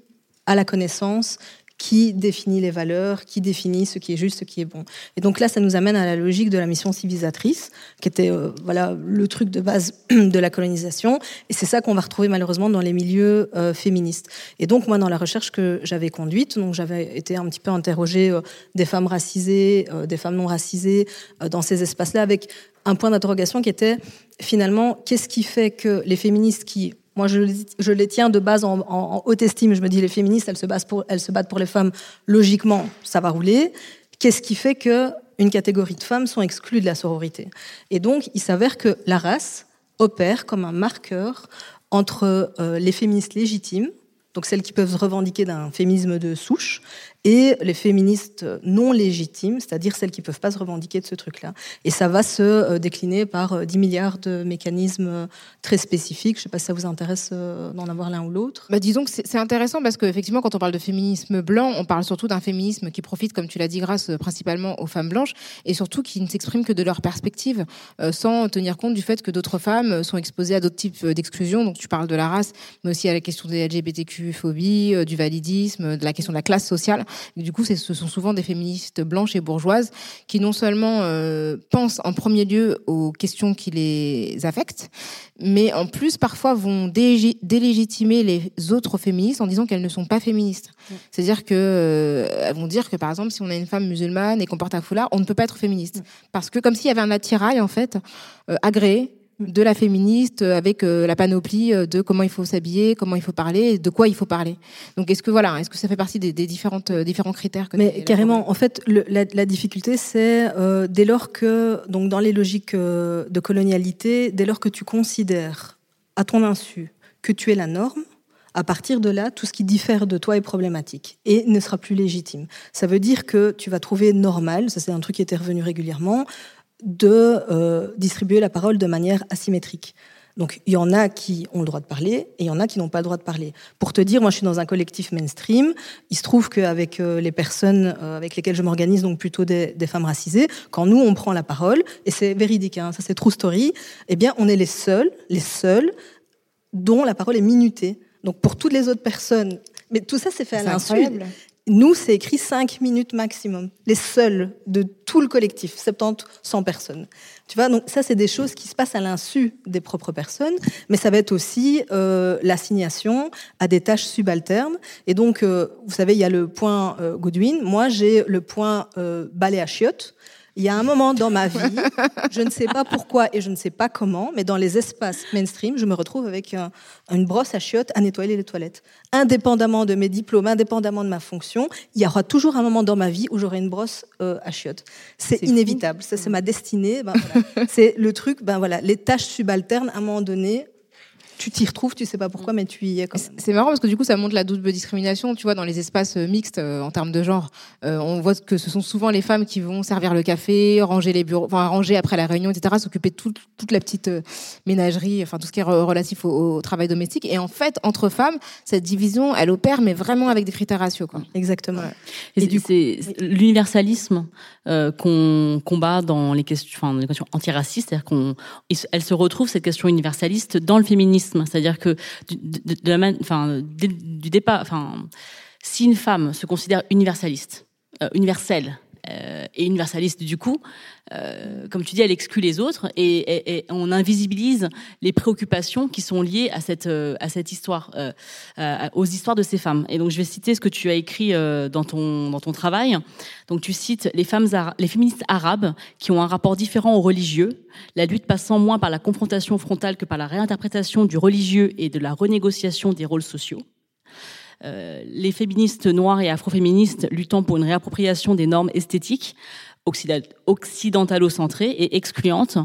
a la connaissance qui définit les valeurs, qui définit ce qui est juste, ce qui est bon. Et donc là, ça nous amène à la logique de la mission civilisatrice, qui était euh, voilà le truc de base de la colonisation. Et c'est ça qu'on va retrouver malheureusement dans les milieux euh, féministes. Et donc moi, dans la recherche que j'avais conduite, donc j'avais été un petit peu interroger euh, des femmes racisées, des femmes non racisées dans ces espaces-là, avec un point d'interrogation qui était finalement qu'est-ce qui fait que les féministes qui moi, je, les tiens de base en, haute estime. Je me dis, les féministes, elles se, battent pour, se les femmes. Logiquement, ça va rouler. Qu'est-ce qui fait qu'une catégorie de femmes sont exclues de la sororité? Et donc, il s'avère que la race opère comme un marqueur entre euh, les féministes légitimes, donc celles qui peuvent revendiquer d'un féminisme de souche, et les féministes non légitimes, c'est-à-dire celles qui ne peuvent pas se revendiquer de ce truc-là. Et ça va se euh, décliner par 10 euh, milliards de mécanismes euh, très spécifiques. Je ne sais pas si ça vous intéresse d'en avoir l'un ou l'autre. Bah, disons que c'est intéressant parce qu'effectivement, quand on parle de féminisme blanc, on parle surtout d'un féminisme qui profite, comme tu l'as dit, grâce principalement aux femmes blanches, et surtout qui ne s'exprime que de leur perspective, sans tenir compte du fait que d'autres femmes sont exposées à d'autres types d'exclusion. Donc tu parles de la race, mais aussi à la question des LGBTQ-phobie, du validisme, de la question de la classe sociale du coup, ce sont souvent des féministes blanches et bourgeoises qui non seulement euh, pensent en premier lieu aux questions qui les affectent, mais en plus parfois vont délégitimer les autres féministes en disant qu'elles ne sont pas féministes. C'est-à-dire que euh, elles vont dire que par exemple, si on a une femme musulmane et qu'on porte un foulard, on ne peut pas être féministe, parce que comme s'il y avait un attirail en fait euh, agréé de la féministe avec euh, la panoplie euh, de comment il faut s'habiller, comment il faut parler, de quoi il faut parler. Donc est-ce que voilà, est-ce que ça fait partie des, différentes euh, différents critères que Mais carrément, en fait, la, difficulté c'est dès lors que donc dans les logiques de colonialité, dès lors que tu considères à ton insu que tu es la norme, à partir de là, tout ce qui diffère de toi est problématique et ne sera plus légitime. Ça veut dire que tu vas trouver normal, ça c'est un truc qui était revenu régulièrement, de euh, distribuer la parole de manière asymétrique. Donc il y en a qui ont le droit de parler et il y en a qui n'ont pas le droit de parler. Pour te dire, moi je suis dans un collectif mainstream. Il se trouve qu'avec euh, les personnes euh, avec lesquelles je m'organise, donc plutôt des, femmes racisées, quand nous on prend la parole, et c'est véridique, hein, ça c'est true story, eh bien on est les seuls, les seuls dont la parole est minutée. Donc pour toutes les autres personnes, mais tout ça c'est fait à l'insu. Nous, c'est écrit 5 minutes maximum. Les seuls de tout le collectif, 70, 100 personnes. Tu vois, donc ça, c'est des choses qui se passent à l'insu des propres personnes, mais ça va être aussi euh, l'assignation à des tâches subalternes. Et donc, euh, vous savez, il y a le point euh, Goodwin. Moi, j'ai le point balai à chiottes. Il y a un moment dans ma vie, je ne sais pas pourquoi et je ne sais pas comment, mais dans les espaces mainstream, je me retrouve avec une brosse à chiottes à nettoyer les toilettes. Indépendamment de mes diplômes, indépendamment de ma fonction, il y aura toujours un moment dans ma vie où j'aurai une brosse euh, à chiottes. C'est inévitable. Ça, c'est ma destinée. Ben, c'est le truc. Ben voilà, les tâches subalternes, à un moment donné, tu t'y retrouves, tu sais pas pourquoi, mais tu y es. C'est marrant parce que du coup, ça montre la double discrimination. Tu vois, dans les espaces euh, mixtes euh, en termes de genre, euh, on voit que ce sont souvent les femmes qui vont servir le café, ranger les bureaux, enfin ranger après la réunion, etc., s'occuper de toute, toute la petite ménagerie, enfin tout ce qui est relatif au, travail domestique. Et en fait, entre femmes, cette division, elle opère, mais vraiment avec des critères ratios. Quoi. Exactement. Et, du c'est l'universalisme qu'on combat dans les questions, enfin, les questions antiracistes, c'est-à-dire qu'on, elle se retrouve cette question universaliste dans le féminisme c'est-à-dire que du départ, si une femme se considère universaliste, euh, universelle, euh, et universaliste du coup, euh, comme tu dis, elle exclut les autres et, on invisibilise les préoccupations qui sont liées à cette euh, à cette histoire, euh, aux histoires de ces femmes. Et donc je vais citer ce que tu as écrit dans ton dans ton travail. Donc tu cites les femmes les féministes arabes qui ont un rapport différent au religieux, la lutte passant moins par la confrontation frontale que par la réinterprétation du religieux et de la renégociation des rôles sociaux. Les féministes noires et afroféministes luttant pour une réappropriation des normes esthétiques occidentalo-centrées et excluantes,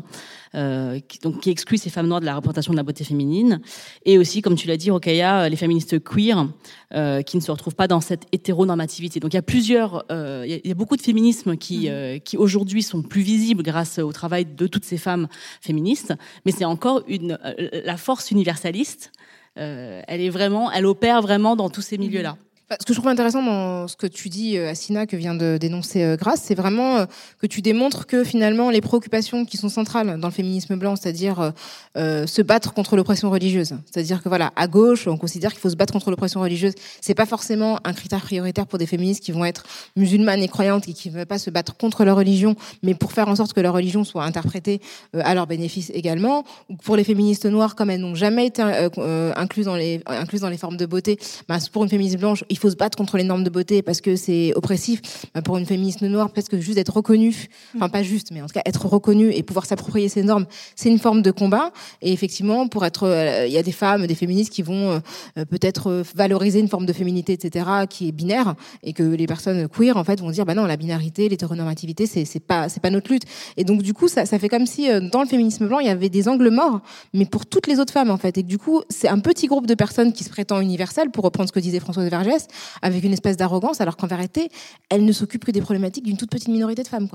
euh, qui, donc qui excluent ces femmes noires de la représentation de la beauté féminine, et aussi, comme tu l'as dit, Rokaya, les féministes queer, euh, qui ne se retrouvent pas dans cette hétéronormativité. Donc il y a plusieurs, euh, il, y a, beaucoup de féminismes qui, mmh. euh, qui aujourd'hui sont plus visibles grâce au travail de toutes ces femmes féministes, mais c'est encore une, euh, la force universaliste euh, elle est vraiment, elle opère vraiment dans tous ces milieux-là. Ce que je trouve intéressant dans ce que tu dis, euh, Assina, que vient de dénoncer euh, Grace, c'est vraiment euh, que tu démontres que finalement les préoccupations qui sont centrales dans le féminisme blanc, c'est-à-dire se battre contre l'oppression religieuse, c'est-à-dire que voilà, à gauche, on considère qu'il faut se battre contre l'oppression religieuse. C'est pas forcément un critère prioritaire pour des féministes qui vont être musulmanes et croyantes et qui ne veulent pas se battre contre leur religion, mais pour faire en sorte que leur religion soit interprétée à leur bénéfice également. Ou pour les féministes noires, comme elles n'ont jamais été incluses dans les formes de beauté, bah, pour une féministe blanche, faut se battre contre les normes de beauté parce que c'est oppressif. Bah, pour une féministe noire, parce que juste être reconnue, enfin pas juste, mais en tout cas être reconnue et pouvoir s'approprier ces normes, c'est une forme de combat. Et effectivement, pour être, euh, il y a des femmes, des féministes qui vont euh, peut-être valoriser une forme de féminité, etc., qui est binaire, et que les personnes queer en fait vont dire, bah non, la binarité, l'hétéronormativité, c'est pas c'est pas notre lutte. Et donc du coup, ça, fait comme si euh, dans le féminisme blanc, il y avait des angles morts, mais pour toutes les autres femmes en fait. Et du coup, c'est un petit groupe de personnes qui se prétend universel, pour reprendre ce que disait Françoise Vergès, avec une espèce d'arrogance, alors qu'en vérité, elle ne s'occupe que des problématiques d'une toute petite minorité de femmes.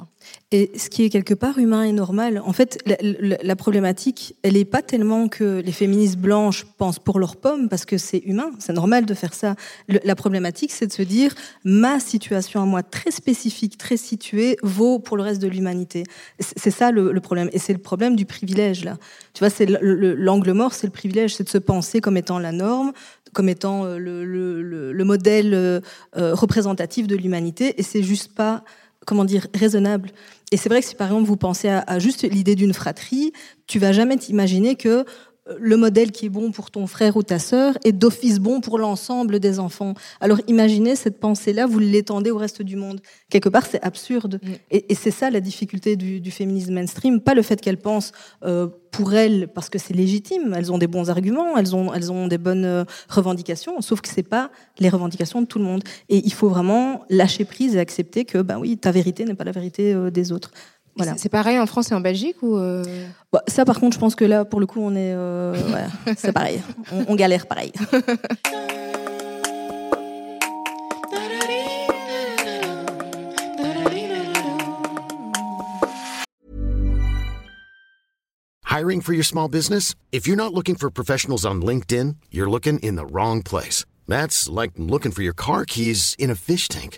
Et ce qui est quelque part humain et normal. En fait, la, problématique, elle n'est pas tellement que les féministes blanches pensent pour leurs pommes, parce que c'est humain, c'est normal de faire ça. la problématique, c'est de se dire, ma situation à moi, très spécifique, très située, vaut pour le reste de l'humanité. C'est ça le, le, problème. Et c'est le problème du privilège, là. Tu vois, c'est l'angle mort, c'est le privilège, c'est de se penser comme étant la norme, comme étant euh, le, le, le modèle euh, euh, représentatif de l'humanité, et c'est juste pas comment dire raisonnable. Et c'est vrai que si par exemple vous pensez à, à juste l'idée d'une fratrie, tu vas jamais t'imaginer que le modèle qui est bon pour ton frère ou ta sœur est d'office bon pour l'ensemble des enfants. Alors imaginez cette pensée-là, vous l'étendez au reste du monde. Quelque part, c'est absurde. Et, c'est ça la difficulté du, féminisme mainstream, pas le fait qu'elles pensent euh, pour elles parce que c'est légitime, elles ont des bons arguments, elles ont, elles ont des bonnes euh, revendications, sauf que c'est pas les revendications de tout le monde. Et il faut vraiment lâcher prise et accepter que, ben oui, ta vérité n'est pas la vérité euh, des autres. Voilà. C'est pareil en France et en Belgique ou euh bah, Ça, par contre, je pense que là, pour le coup, on est, euh, ouais, c'est pareil. On, on galère pareil. Hiring for your small business? If you're not looking for professionals on LinkedIn, you're looking in the wrong place. That's like looking for your car keys in a fish tank.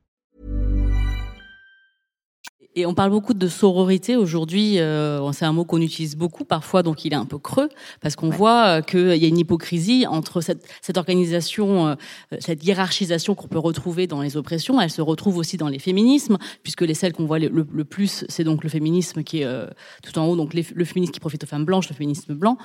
Et on parle beaucoup de sororité aujourd'hui. Euh, c'est un mot qu'on utilise beaucoup parfois, donc il est un peu creux parce qu'on voit euh, qu'il y a une hypocrisie entre cette, cette organisation, euh, cette hiérarchisation qu'on peut retrouver dans les oppressions. Elle se retrouve aussi dans les féminismes, puisque les celles qu'on voit le, le, plus, c'est donc le féminisme qui est euh, tout en haut, donc les, le féminisme qui profite aux femmes blanches, le féminisme blanc.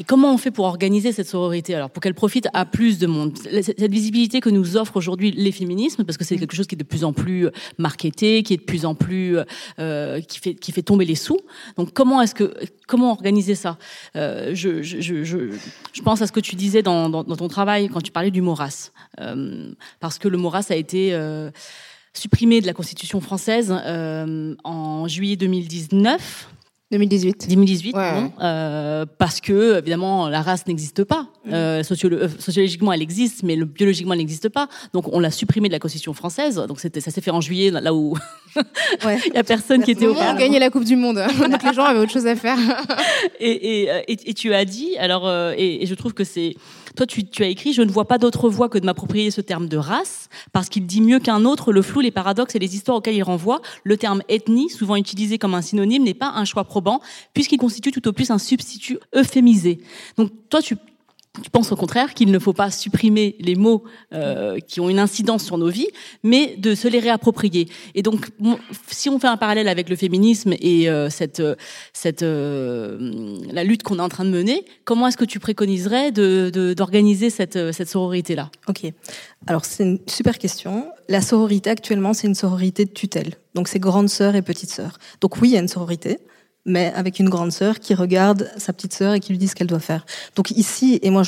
Et comment on fait pour organiser cette sororité alors pour qu'elle profite à plus de monde? Cette visibilité que nous offrent aujourd'hui les féminismes, parce que c'est mm. quelque chose qui est de plus en plus euh, marketé, qui est de plus en plus euh, qui fait qui fait tomber les sous. Donc comment est-ce que comment organiser ça? Euh, je, je, je, je, pense à ce que tu disais dans, dans, dans ton travail quand tu parlais du Moras, euh, parce que le Moras a été euh, supprimé de la Constitution française euh, en juillet 2019 2018. 2018, euh, parce que évidemment la race n'existe pas. Mm. Euh, euh, sociologiquement, elle existe, mais le, biologiquement, elle n'existe pas. Donc on l'a supprimée de la Constitution française. Donc c'était, ça s'est fait en juillet, là où ouais. il y a personne qui était au. On gagné la Coupe du Monde, donc les gens avaient autre chose à faire. et, et, et, et, tu as dit, alors, et, je trouve que c'est Toi, tu, as écrit Je ne vois pas d'autre voie que de m'approprier ce terme de race, parce qu'il dit mieux qu'un autre le flou, les paradoxes et les histoires auxquelles il renvoie. Le terme ethnie, souvent utilisé comme un synonyme, n'est pas un choix probant, puisqu'il constitue tout au plus un substitut euphémisé. Donc, toi, tu je pense au contraire qu'il ne faut pas supprimer les mots euh, qui ont une incidence sur nos vies, mais de se les réapproprier. Et donc, si on fait un parallèle avec le féminisme et euh, cette, cette, euh, la lutte qu'on est en train de mener, comment est-ce que tu préconiserais d'organiser de, cette, cette sororité-là? Ok. Alors, c'est une super question. La sororité, actuellement, c'est une sororité de tutelle. Donc, c'est grande sœur et petite sœur. Donc, oui, il y a une sororité mais avec une grande sœur qui regarde sa petite sœur et qui lui dit ce qu'elle doit faire. Donc ici, et moi,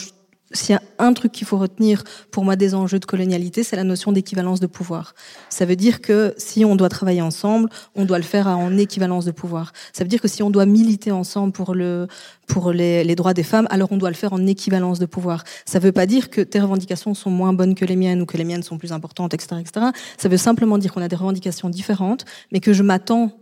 s'il y a un truc qu'il faut retenir pour moi des enjeux de colonialité, c'est la notion d'équivalence de pouvoir. Ça veut dire que si on doit travailler ensemble, on doit le faire en équivalence de pouvoir. Ça veut dire que si on doit militer ensemble pour le pour les, droits des femmes, alors on doit le faire en équivalence de pouvoir. Ça ne veut pas dire que tes revendications sont moins bonnes que les miennes ou que les miennes sont plus importantes, etc., etc. Ça veut simplement dire qu'on a des revendications différentes, mais que je m'attends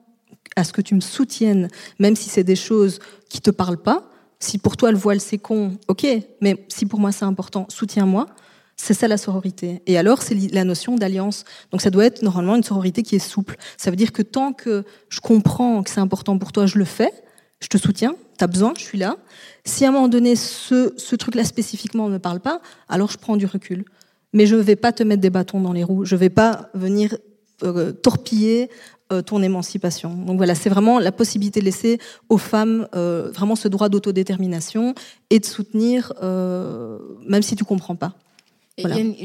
à ce que tu me soutiennes, même si c'est des choses qui te parlent pas. Si pour toi le voile c'est con, ok, mais si pour moi c'est important, soutiens-moi. C'est ça la sororité. Et alors, c'est la notion d'alliance. Donc ça doit être normalement une sororité qui est souple. Ça veut dire que tant que je comprends que c'est important pour toi, je le fais, je te soutiens, tu as besoin, je suis là. Si à un moment donné, ce, truc-là spécifiquement ne me parle pas, alors je prends du recul. Mais je ne vais pas te mettre des bâtons dans les roues. Je ne vais pas venir euh, torpiller ton émancipation. Donc voilà, c'est vraiment la possibilité de laisser aux femmes euh, vraiment ce droit d'autodétermination et de soutenir, euh, même si tu comprends pas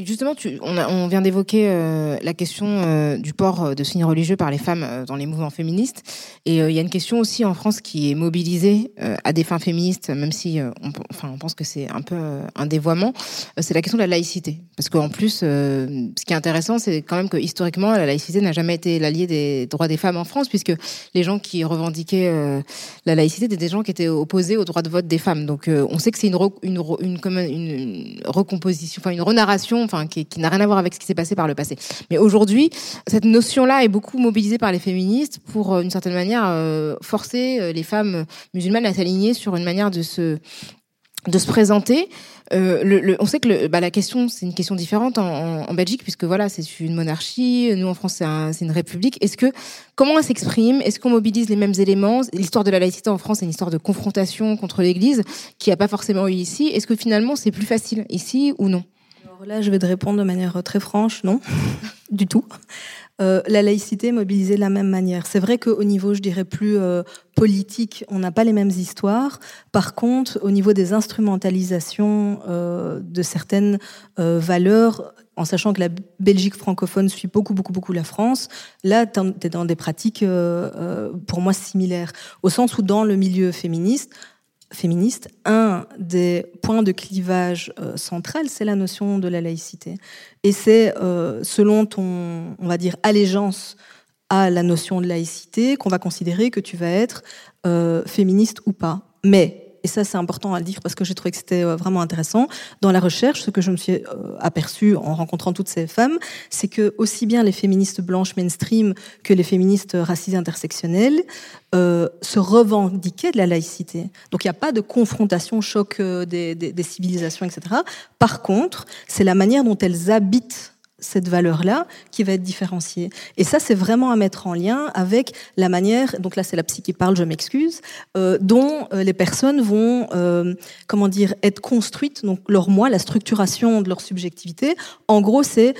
justement, tu, on, on, vient d'évoquer euh, la question euh, du port euh, de signes religieux par les femmes dans les mouvements féministes. Et il y a une question aussi en France qui est mobilisée à des fins féministes, même si on, enfin, on pense que c'est un peu un dévoiement. c'est la question de la laïcité. Parce qu'en plus, ce qui est intéressant, c'est quand même que historiquement, la laïcité n'a jamais été l'allié des droits des femmes en France, puisque les gens qui revendiquaient la laïcité étaient des gens qui étaient opposés au droit de vote des femmes. Donc on sait que c'est une, une, une, une, recomposition, enfin une narration, enfin, qui, n'a rien à voir avec ce qui s'est passé par le passé. Mais aujourd'hui, cette notion-là est beaucoup mobilisée par les féministes pour, euh, d'une certaine manière, euh, forcer euh, les femmes musulmanes à s'aligner sur une manière de se de se présenter. on sait que bah, la question, c'est une question différente en, Belgique, puisque voilà, c'est une monarchie. Nous, en France, c'est un, une république. Est-ce que comment elle s'exprime? Est-ce qu'on mobilise les mêmes éléments? L'histoire de la laïcité en France, c'est une histoire de confrontation contre l'Église qui n'a pas forcément eu ici. Est-ce que finalement, c'est plus facile ici ou non? Là, je vais te répondre de manière très franche, non, du tout. Euh, la laïcité est mobilisée de la même manière. C'est vrai qu'au niveau, je dirais, plus euh, politique, on n'a pas les mêmes histoires. Par contre, au niveau des instrumentalisations euh, de certaines valeurs, en sachant que la Belgique francophone suit beaucoup, beaucoup, beaucoup la France, là, tu es dans des pratiques, pour moi, similaires. Au sens où, dans le milieu féministe, féministe, un des points de clivage euh, central, c'est la notion de la laïcité. Et c'est euh, selon ton, on va dire, allégeance à la notion de laïcité qu'on va considérer que tu vas être euh, féministe ou pas. Mais et ça c'est important à dire parce que j'ai trouvé que c'était euh, vraiment intéressant, dans la recherche, ce que je me suis euh, aperçu en rencontrant toutes ces femmes, c'est que aussi bien les féministes blanches mainstream que les féministes racisées intersectionnelles euh, se revendiquaient de la laïcité. Donc il n'y a pas de confrontation, choc des, des, des civilisations, etc. Par contre, c'est la manière dont elles habitent cette valeur-là qui va être différenciée. Et ça, c'est vraiment à mettre en lien avec la manière, donc là c'est la psy qui parle, je m'excuse, euh, dont euh, les personnes vont, euh, comment dire, être construites, donc leur moi, la structuration de leur subjectivité. En gros, c'est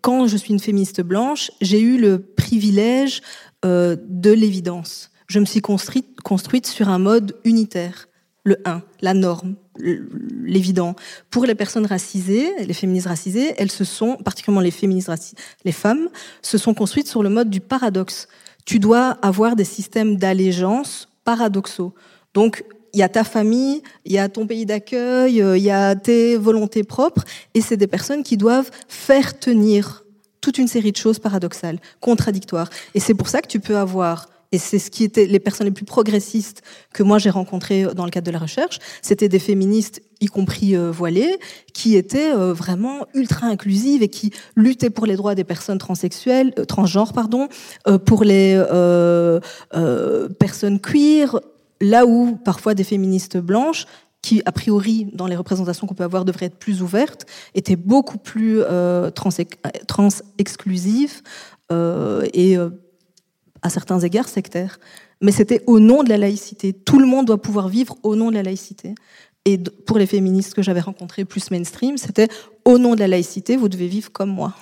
quand je suis une féministe blanche, j'ai eu le privilège de l'évidence. Je me suis construite, construite sur un mode unitaire, le 1, la norme, l'évident. Pour les personnes racisées, les féministes racisées, elles se sont, particulièrement les féministes racisées, les femmes, se sont construites sur le mode du paradoxe. Tu dois avoir des systèmes d'allégeance paradoxaux. Donc, il y a ta famille, il y a ton pays d'accueil, euh, il y a tes volontés propres, et c'est des personnes qui doivent faire tenir toute une série de choses paradoxales, contradictoires. Et c'est pour ça que tu peux avoir et c'est ce qui était les personnes les plus progressistes que moi j'ai rencontrées dans le cadre de la recherche, c'était des féministes, y compris euh, voilées, qui étaient euh, vraiment ultra inclusives et qui luttaient pour les droits des personnes transsexuelles, euh, transgenres, pardon, pour les personnes queer, là où parfois des féministes blanches qui a priori dans les représentations qu'on peut avoir devrait être plus ouverte, était beaucoup plus euh, trans-exclusive euh, et euh, à certains égards sectaire. Mais c'était au nom de la laïcité. Tout le monde doit pouvoir vivre au nom de la laïcité. Et pour les féministes que j'avais rencontrées plus mainstream, c'était au nom de la laïcité, vous devez vivre comme moi.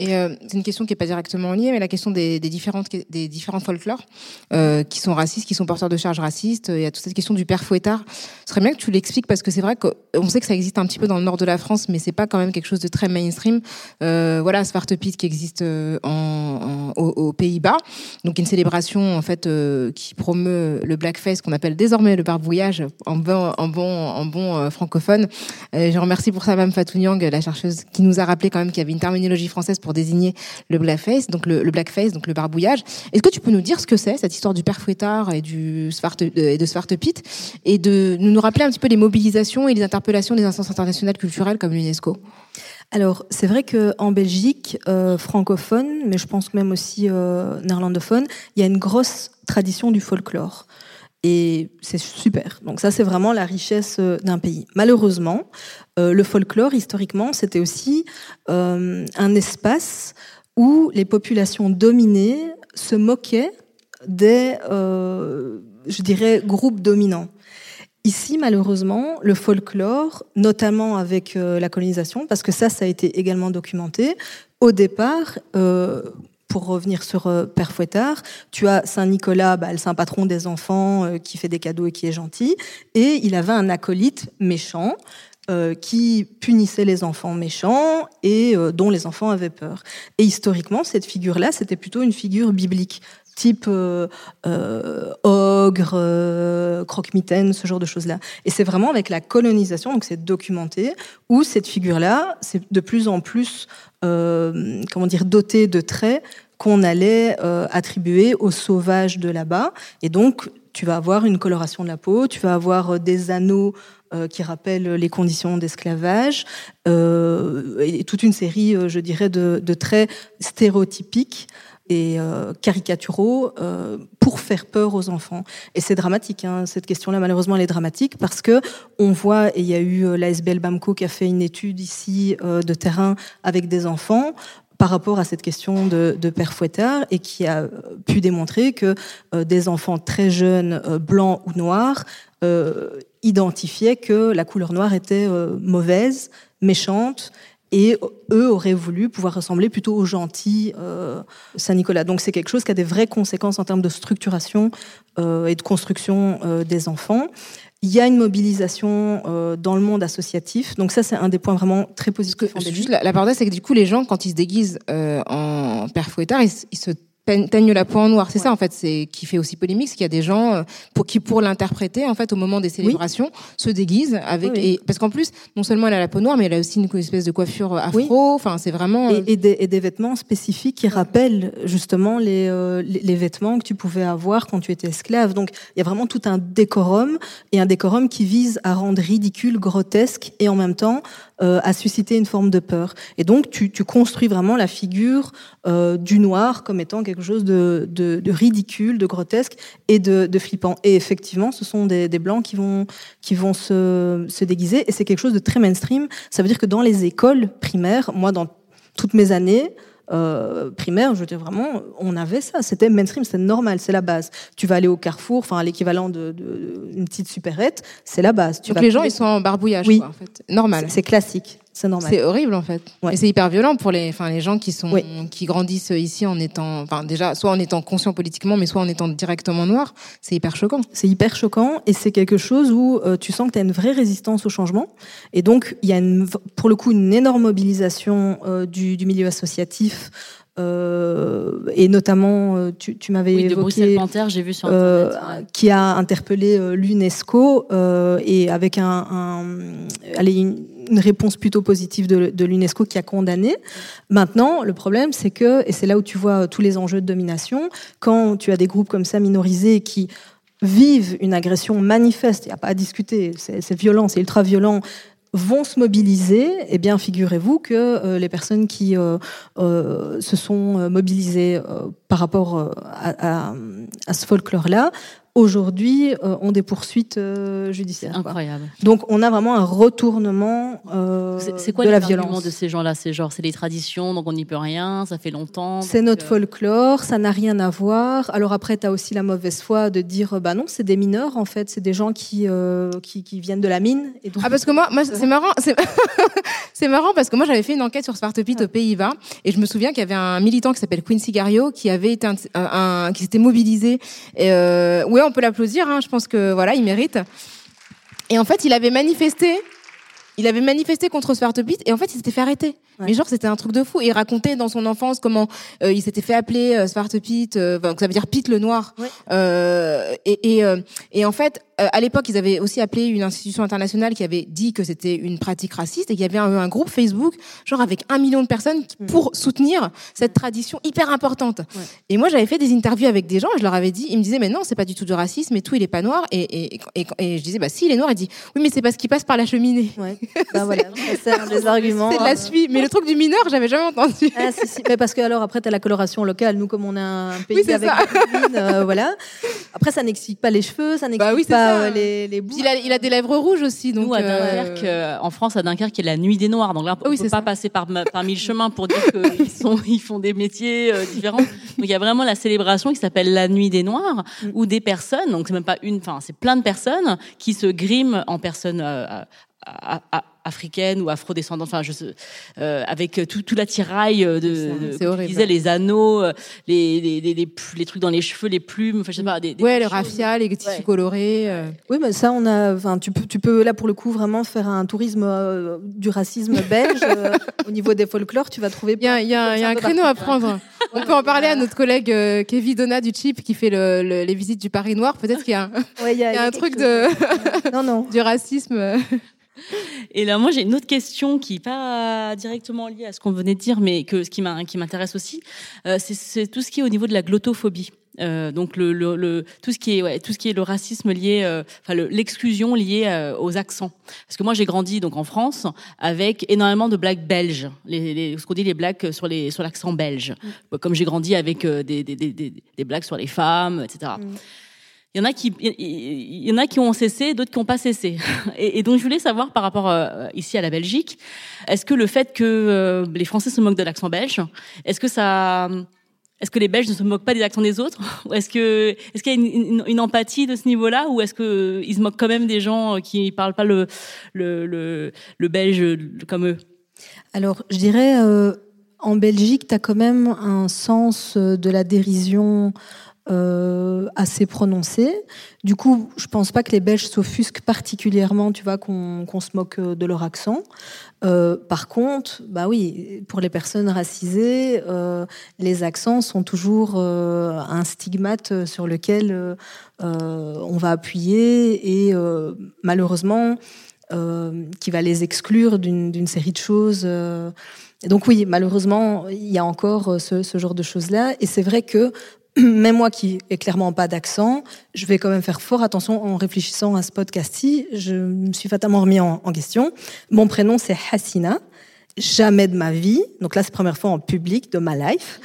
Euh, c'est une question qui n'est pas directement liée, mais la question des, différentes des différents folklores euh, qui sont racistes, qui sont porteurs de charges racistes. Il y a toute cette question du père fouettard. Ce serait bien que tu l'expliques parce que c'est vrai qu'on sait que ça existe un petit peu dans le nord de la France, mais c'est pas quand même quelque chose de très mainstream. Euh, voilà, Svartepit qui existe euh, aux, Pays-Bas, donc une célébration en fait euh, qui promeut le blackface qu'on appelle désormais le barbouillage en bon en bon euh, francophone. je remercie pour ça Mme Fatou Nyang, la chercheuse, qui nous a rappelé quand même qu'il y avait une terminologie française pour désigner le blackface, donc le, blackface, donc le barbouillage. Est-ce que tu peux nous dire ce que c'est cette histoire du père fouettard et du Svarte, et de Svartepit et de nous rappeler un petit peu les mobilisations et les interpellations des instances internationales culturelles comme l'UNESCO? Alors, c'est vrai qu'en Belgique, euh, francophone, mais je pense même aussi euh, néerlandophone, il y a une grosse tradition du folklore. Et c'est super. Donc ça, c'est vraiment la richesse euh, d'un pays. Malheureusement, euh, le folklore, historiquement, c'était aussi euh, un espace où les populations dominées se moquaient des, je dirais, groupes dominants. Ici, malheureusement, le folklore, notamment avec la colonisation, parce que ça, ça a été également documenté, au départ, pour revenir sur euh, Père Fouettard, tu as Saint Nicolas, bah, le saint patron des enfants, euh, qui fait des cadeaux et qui est gentil, et il avait un acolyte méchant. Euh, qui punissait les enfants méchants et dont les enfants avaient peur. Et historiquement, cette figure-là, c'était plutôt une figure biblique type ogre, croque-mitaine, ce genre de choses-là. Et c'est vraiment avec la colonisation, donc c'est documenté, où cette figure-là, c'est de plus en plus, comment dire, dotée de traits qu'on allait euh, attribuer aux sauvages de là-bas. Et donc, tu vas avoir une coloration de la peau, tu vas avoir euh, des anneaux euh, qui rappellent les conditions d'esclavage, et toute une série, je dirais, de, traits stéréotypiques et caricaturaux pour faire peur aux enfants. Et c'est dramatique, hein, cette question-là, malheureusement, elle est dramatique parce que on voit, et il y a eu l'ASBL BAMCO qui a fait une étude ici de terrain avec des enfants, par rapport à cette question de, père fouettard et qui a pu démontrer que euh, des enfants très jeunes, euh, blancs ou noirs, euh, identifiaient que la couleur noire était mauvaise, méchante, et eux auraient voulu pouvoir ressembler plutôt aux gentils Saint-Nicolas. Donc c'est quelque chose qui a des vraies conséquences en termes de structuration et de construction des enfants. Il y a une mobilisation euh, dans le monde associatif. Donc ça, c'est un des points vraiment très positifs. Juste la, la c'est que du coup, les gens, quand ils se déguisent euh, en père fouettard, ils, ils se teigne la peau en noir. C'est ça en fait, c'est qui fait aussi polémique, c'est qu'il y a des gens euh, pour qui pour l'interpréter en fait au moment des célébrations se déguisent avec et parce qu'en plus non seulement elle a la peau noire mais elle a aussi une espèce de coiffure afro. Enfin c'est vraiment et, et, des, et, des, vêtements spécifiques qui rappellent justement les, euh, les, les vêtements que tu pouvais avoir quand tu étais esclave. Donc il y a vraiment tout un décorum et un décorum qui vise à rendre ridicule, grotesque et en même temps euh, à susciter une forme de peur. Et donc, tu, tu construis vraiment la figure euh, du noir comme étant quelque chose de, de, de ridicule, de grotesque et de, de, flippant. Et effectivement, ce sont des, des blancs qui vont, qui vont se, se déguiser. Et c'est quelque chose de très mainstream. Ça veut dire que dans les écoles primaires, moi, dans toutes mes années, euh, primaire, je veux dire vraiment, on avait ça. C'était mainstream, c'était normal, c'est la base. Tu vas aller au carrefour, enfin l'équivalent de, de, une petite supérette, c'est la base. Tu Donc les gens, ils sont en barbouillage, oui. Quoi, en fait. Normal. C'est classique. C'est normal. C'est horrible en fait. Ouais. Et c'est hyper violent pour les, enfin les gens qui sont, oui. qui grandissent ici en étant, enfin déjà, soit en étant conscient politiquement, mais soit en étant directement noir. C'est hyper choquant. C'est hyper choquant et c'est quelque chose où euh, tu sens que tu as une vraie résistance au changement. Et donc il y a une, pour le coup une énorme mobilisation euh, du, du milieu associatif. Euh, et notamment, tu, tu m'avais oui, évoqué, Panther, j'ai vu sur Internet, ouais. qui a interpellé euh, l'UNESCO et avec un, un allez, une, une, réponse plutôt positive de, l'UNESCO qui a condamné. Maintenant, le problème, c'est que, et c'est là où tu vois tous les enjeux de domination, quand tu as des groupes comme ça minorisés qui vivent une agression manifeste, il n'y a pas à discuter, c'est violent, c'est ultra violent, vont se mobiliser, eh bien, figurez-vous que euh, les personnes qui euh, euh, se sont mobilisées par rapport à, ce folklore-là aujourd'hui euh, ont des poursuites euh, judiciaires. quoi. Incroyable. Donc on a vraiment un retournement euh, C'est c'est quoi de la violence. de ces gens-là? C'est genre, c'est les traditions, donc on n'y peut rien, ça fait longtemps. C'est notre euh, folklore, ça n'a rien à voir. Alors après, tu as aussi la mauvaise foi de dire, bah non, c'est des mineurs en fait, c'est des gens qui, euh, qui, qui viennent de la mine. Et donc, Ah parce que moi, moi c'est marrant, c'est c'est marrant parce que moi j'avais fait une enquête sur Spartopit aux Pays-Bas et je me souviens qu'il y avait un militant qui s'appelle Quincy Gario qui avait été un, un- un- qui s'était mobilisé. Et euh, on peut l'applaudir. Hein, je pense que voilà, il mérite. Et en fait, il avait manifesté. Il avait manifesté contre Spartopit et en fait, il s'était fait arrêter. Ouais. Mais genre, c'était un truc de fou. Et il racontait dans son enfance comment euh, il s'était fait appeler euh, Spartopit, euh, ça veut dire Pete le Noir. Ouais. Euh, et, et, et en fait, à l'époque, ils avaient aussi appelé une institution internationale qui avait dit que c'était une pratique raciste et qu'il y avait un, un groupe Facebook, genre avec un million de personnes, qui- pour soutenir cette tradition hyper importante. Et moi, j'avais fait des interviews avec des gens et je leur avais dit, ils me disaient, mais non, c'est pas du tout du racisme et tout, il est pas noir. Et, et, et, et je disais, bah si, il est noir. Il dit, oui, mais c'est parce qu'il passe par la cheminée. ouais. ben voilà, ça, c'est un des arguments. C'est de la. Mais le truc du mineur, j'avais jamais entendu. Ah, si, si. Mais parce que alors après, tu as la coloration locale. Nous, comme on est un pays Oui, c'est avec mines, euh, voilà. Après, ça n'explique pas les cheveux, ça n'explique Bah oui, pas ça. euh, les, les bouts. Il a, il a des lèvres rouges aussi, donc. Nous, à euh, Dunkerque, euh, en France, à Dunkerque, il y a la nuit des Noirs. Donc là, on Oui, peut pas ça. passer par, par mille chemins pour dire qu'ils ils font des métiers euh, différents. Donc il y a vraiment la célébration qui s'appelle la nuit des Noirs, Mm. où des personnes, donc c'est même pas une, enfin c'est plein de personnes qui se griment en personnes euh, à- à- africaines ou afrodescendantes, enfin je sais, euh, avec tout, tout l'attirail euh, de, de- c'est comme tu horrible. disais, les anneaux, euh, les, les, les, les, pl- les trucs dans les cheveux, les plumes, enfin je sais pas, des, des Ouais, le raffia, les tissus Ouais. colorés. euh. Oui, mais ça, on a. Enfin, tu peux, tu peux là pour le coup vraiment faire un tourisme euh, du racisme belge euh, au niveau des folklores. Tu vas trouver. Il y a, il y a- il y a un créneau à prendre. On peut en parler à notre collègue euh, Kevin Donna du Chip qui fait le- le- les visites du Paris Noir. Peut-être qu'il y a, un- Ouais, il y a, il y a un quelque truc chose. de, Non, non. du racisme. Et là, moi, j'ai une autre question qui n'est pas directement liée à ce qu'on venait de dire, mais que ce qui m'intéresse aussi, euh, c'est- tout ce qui est au niveau de la glottophobie. Euh, donc le, le, le- tout ce qui est ouais, tout ce qui est le racisme lié euh, enfin le- l'exclusion liée euh, aux accents. Parce que moi j'ai grandi donc en France avec énormément de blagues belges. Les, les- ce qu'on dit les blagues sur les sur l'accent belge. Comme j'ai grandi avec des, des, des, des, des blagues sur les femmes etc il y en a qui, il y en a qui ont cessé, d'autres qui n'ont pas cessé. Et, donc je voulais savoir par rapport euh, ici à la Belgique, est-ce que le fait que euh, les Français se moquent de l'accent belge, est-ce que ça, est-ce que les Belges ne se moquent pas des accents des autres est-ce que, est-ce qu'il y a une, une- une empathie de ce niveau-là, ou est-ce que euh, ils se moquent quand même des gens qui parlent pas le le le, belge comme eux? Alors, je dirais, euh, en Belgique, tu as quand même un sens de la dérision euh, assez prononcé. Du coup, je pense pas que les Belges s'offusquent particulièrement, tu vois, qu'on qu'on se moque euh, de leur accent. Euh, par contre, bah oui, pour les personnes racisées, euh, les accents sont toujours un stigmate sur lequel on va appuyer et malheureusement, qui va les exclure d'une série de choses. donc oui, malheureusement, il y a encore ce, ce genre de choses-là. Et c'est vrai que même moi qui ai clairement pas d'accent, je vais quand même faire fort attention en réfléchissant à ce podcast-ci. Je me suis fatalement remis en, question. Mon prénom, c'est Hassina. Jamais de ma vie, donc là c'est la première fois en public de ma life,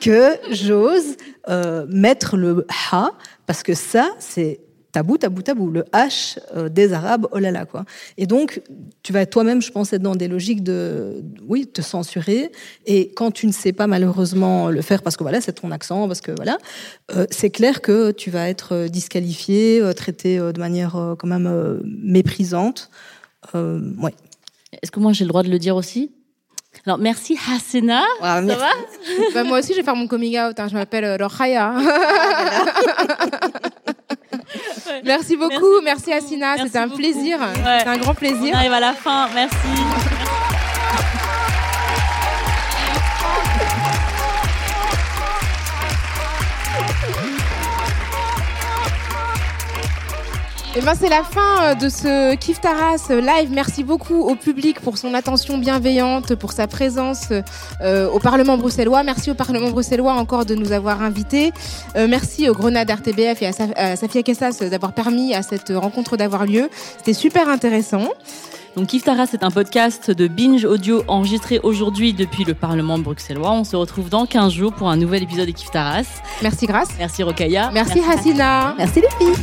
que j'ose euh, mettre le ha, parce que ça, c'est tabou, tabou, tabou. Le H euh, des Arabes, oh là là, quoi. Et donc, tu vas toi-même, je pense, être dans des logiques de, oui, te censurer. Et quand tu ne sais pas malheureusement le faire, parce que voilà, c'est ton accent, parce que voilà, euh, c'est clair que tu vas être euh, disqualifié, euh, traité euh, de manière euh, quand même euh, méprisante. Euh, ouais. Est-ce que moi j'ai le droit de le dire aussi? Alors merci Hassena, Voilà, ça merci. va? Bah, moi aussi, je vais faire mon coming out. hein. Je m'appelle euh, Rokhaya. Merci beaucoup. Merci, Assina. Merci C'était un beaucoup. plaisir. Ouais. C'était un grand On plaisir. arrive à la fin, merci. Et ben c'est la fin euh, de ce Kif Taras live. Merci beaucoup au public pour son attention bienveillante, pour sa présence euh, au Parlement bruxellois. Merci au Parlement bruxellois encore de nous avoir invités. Euh, merci aux Grenades RTBF et à, Safia Kessas d'avoir permis à cette rencontre d'avoir lieu. C'était super intéressant. Donc Kif Taras est un podcast de Binge Audio enregistré aujourd'hui depuis le Parlement bruxellois. On se retrouve dans 15 jours pour un nouvel épisode de Kif Taras. Merci Grace. Merci Rokaya. Merci, Merci Hassina. Merci les filles.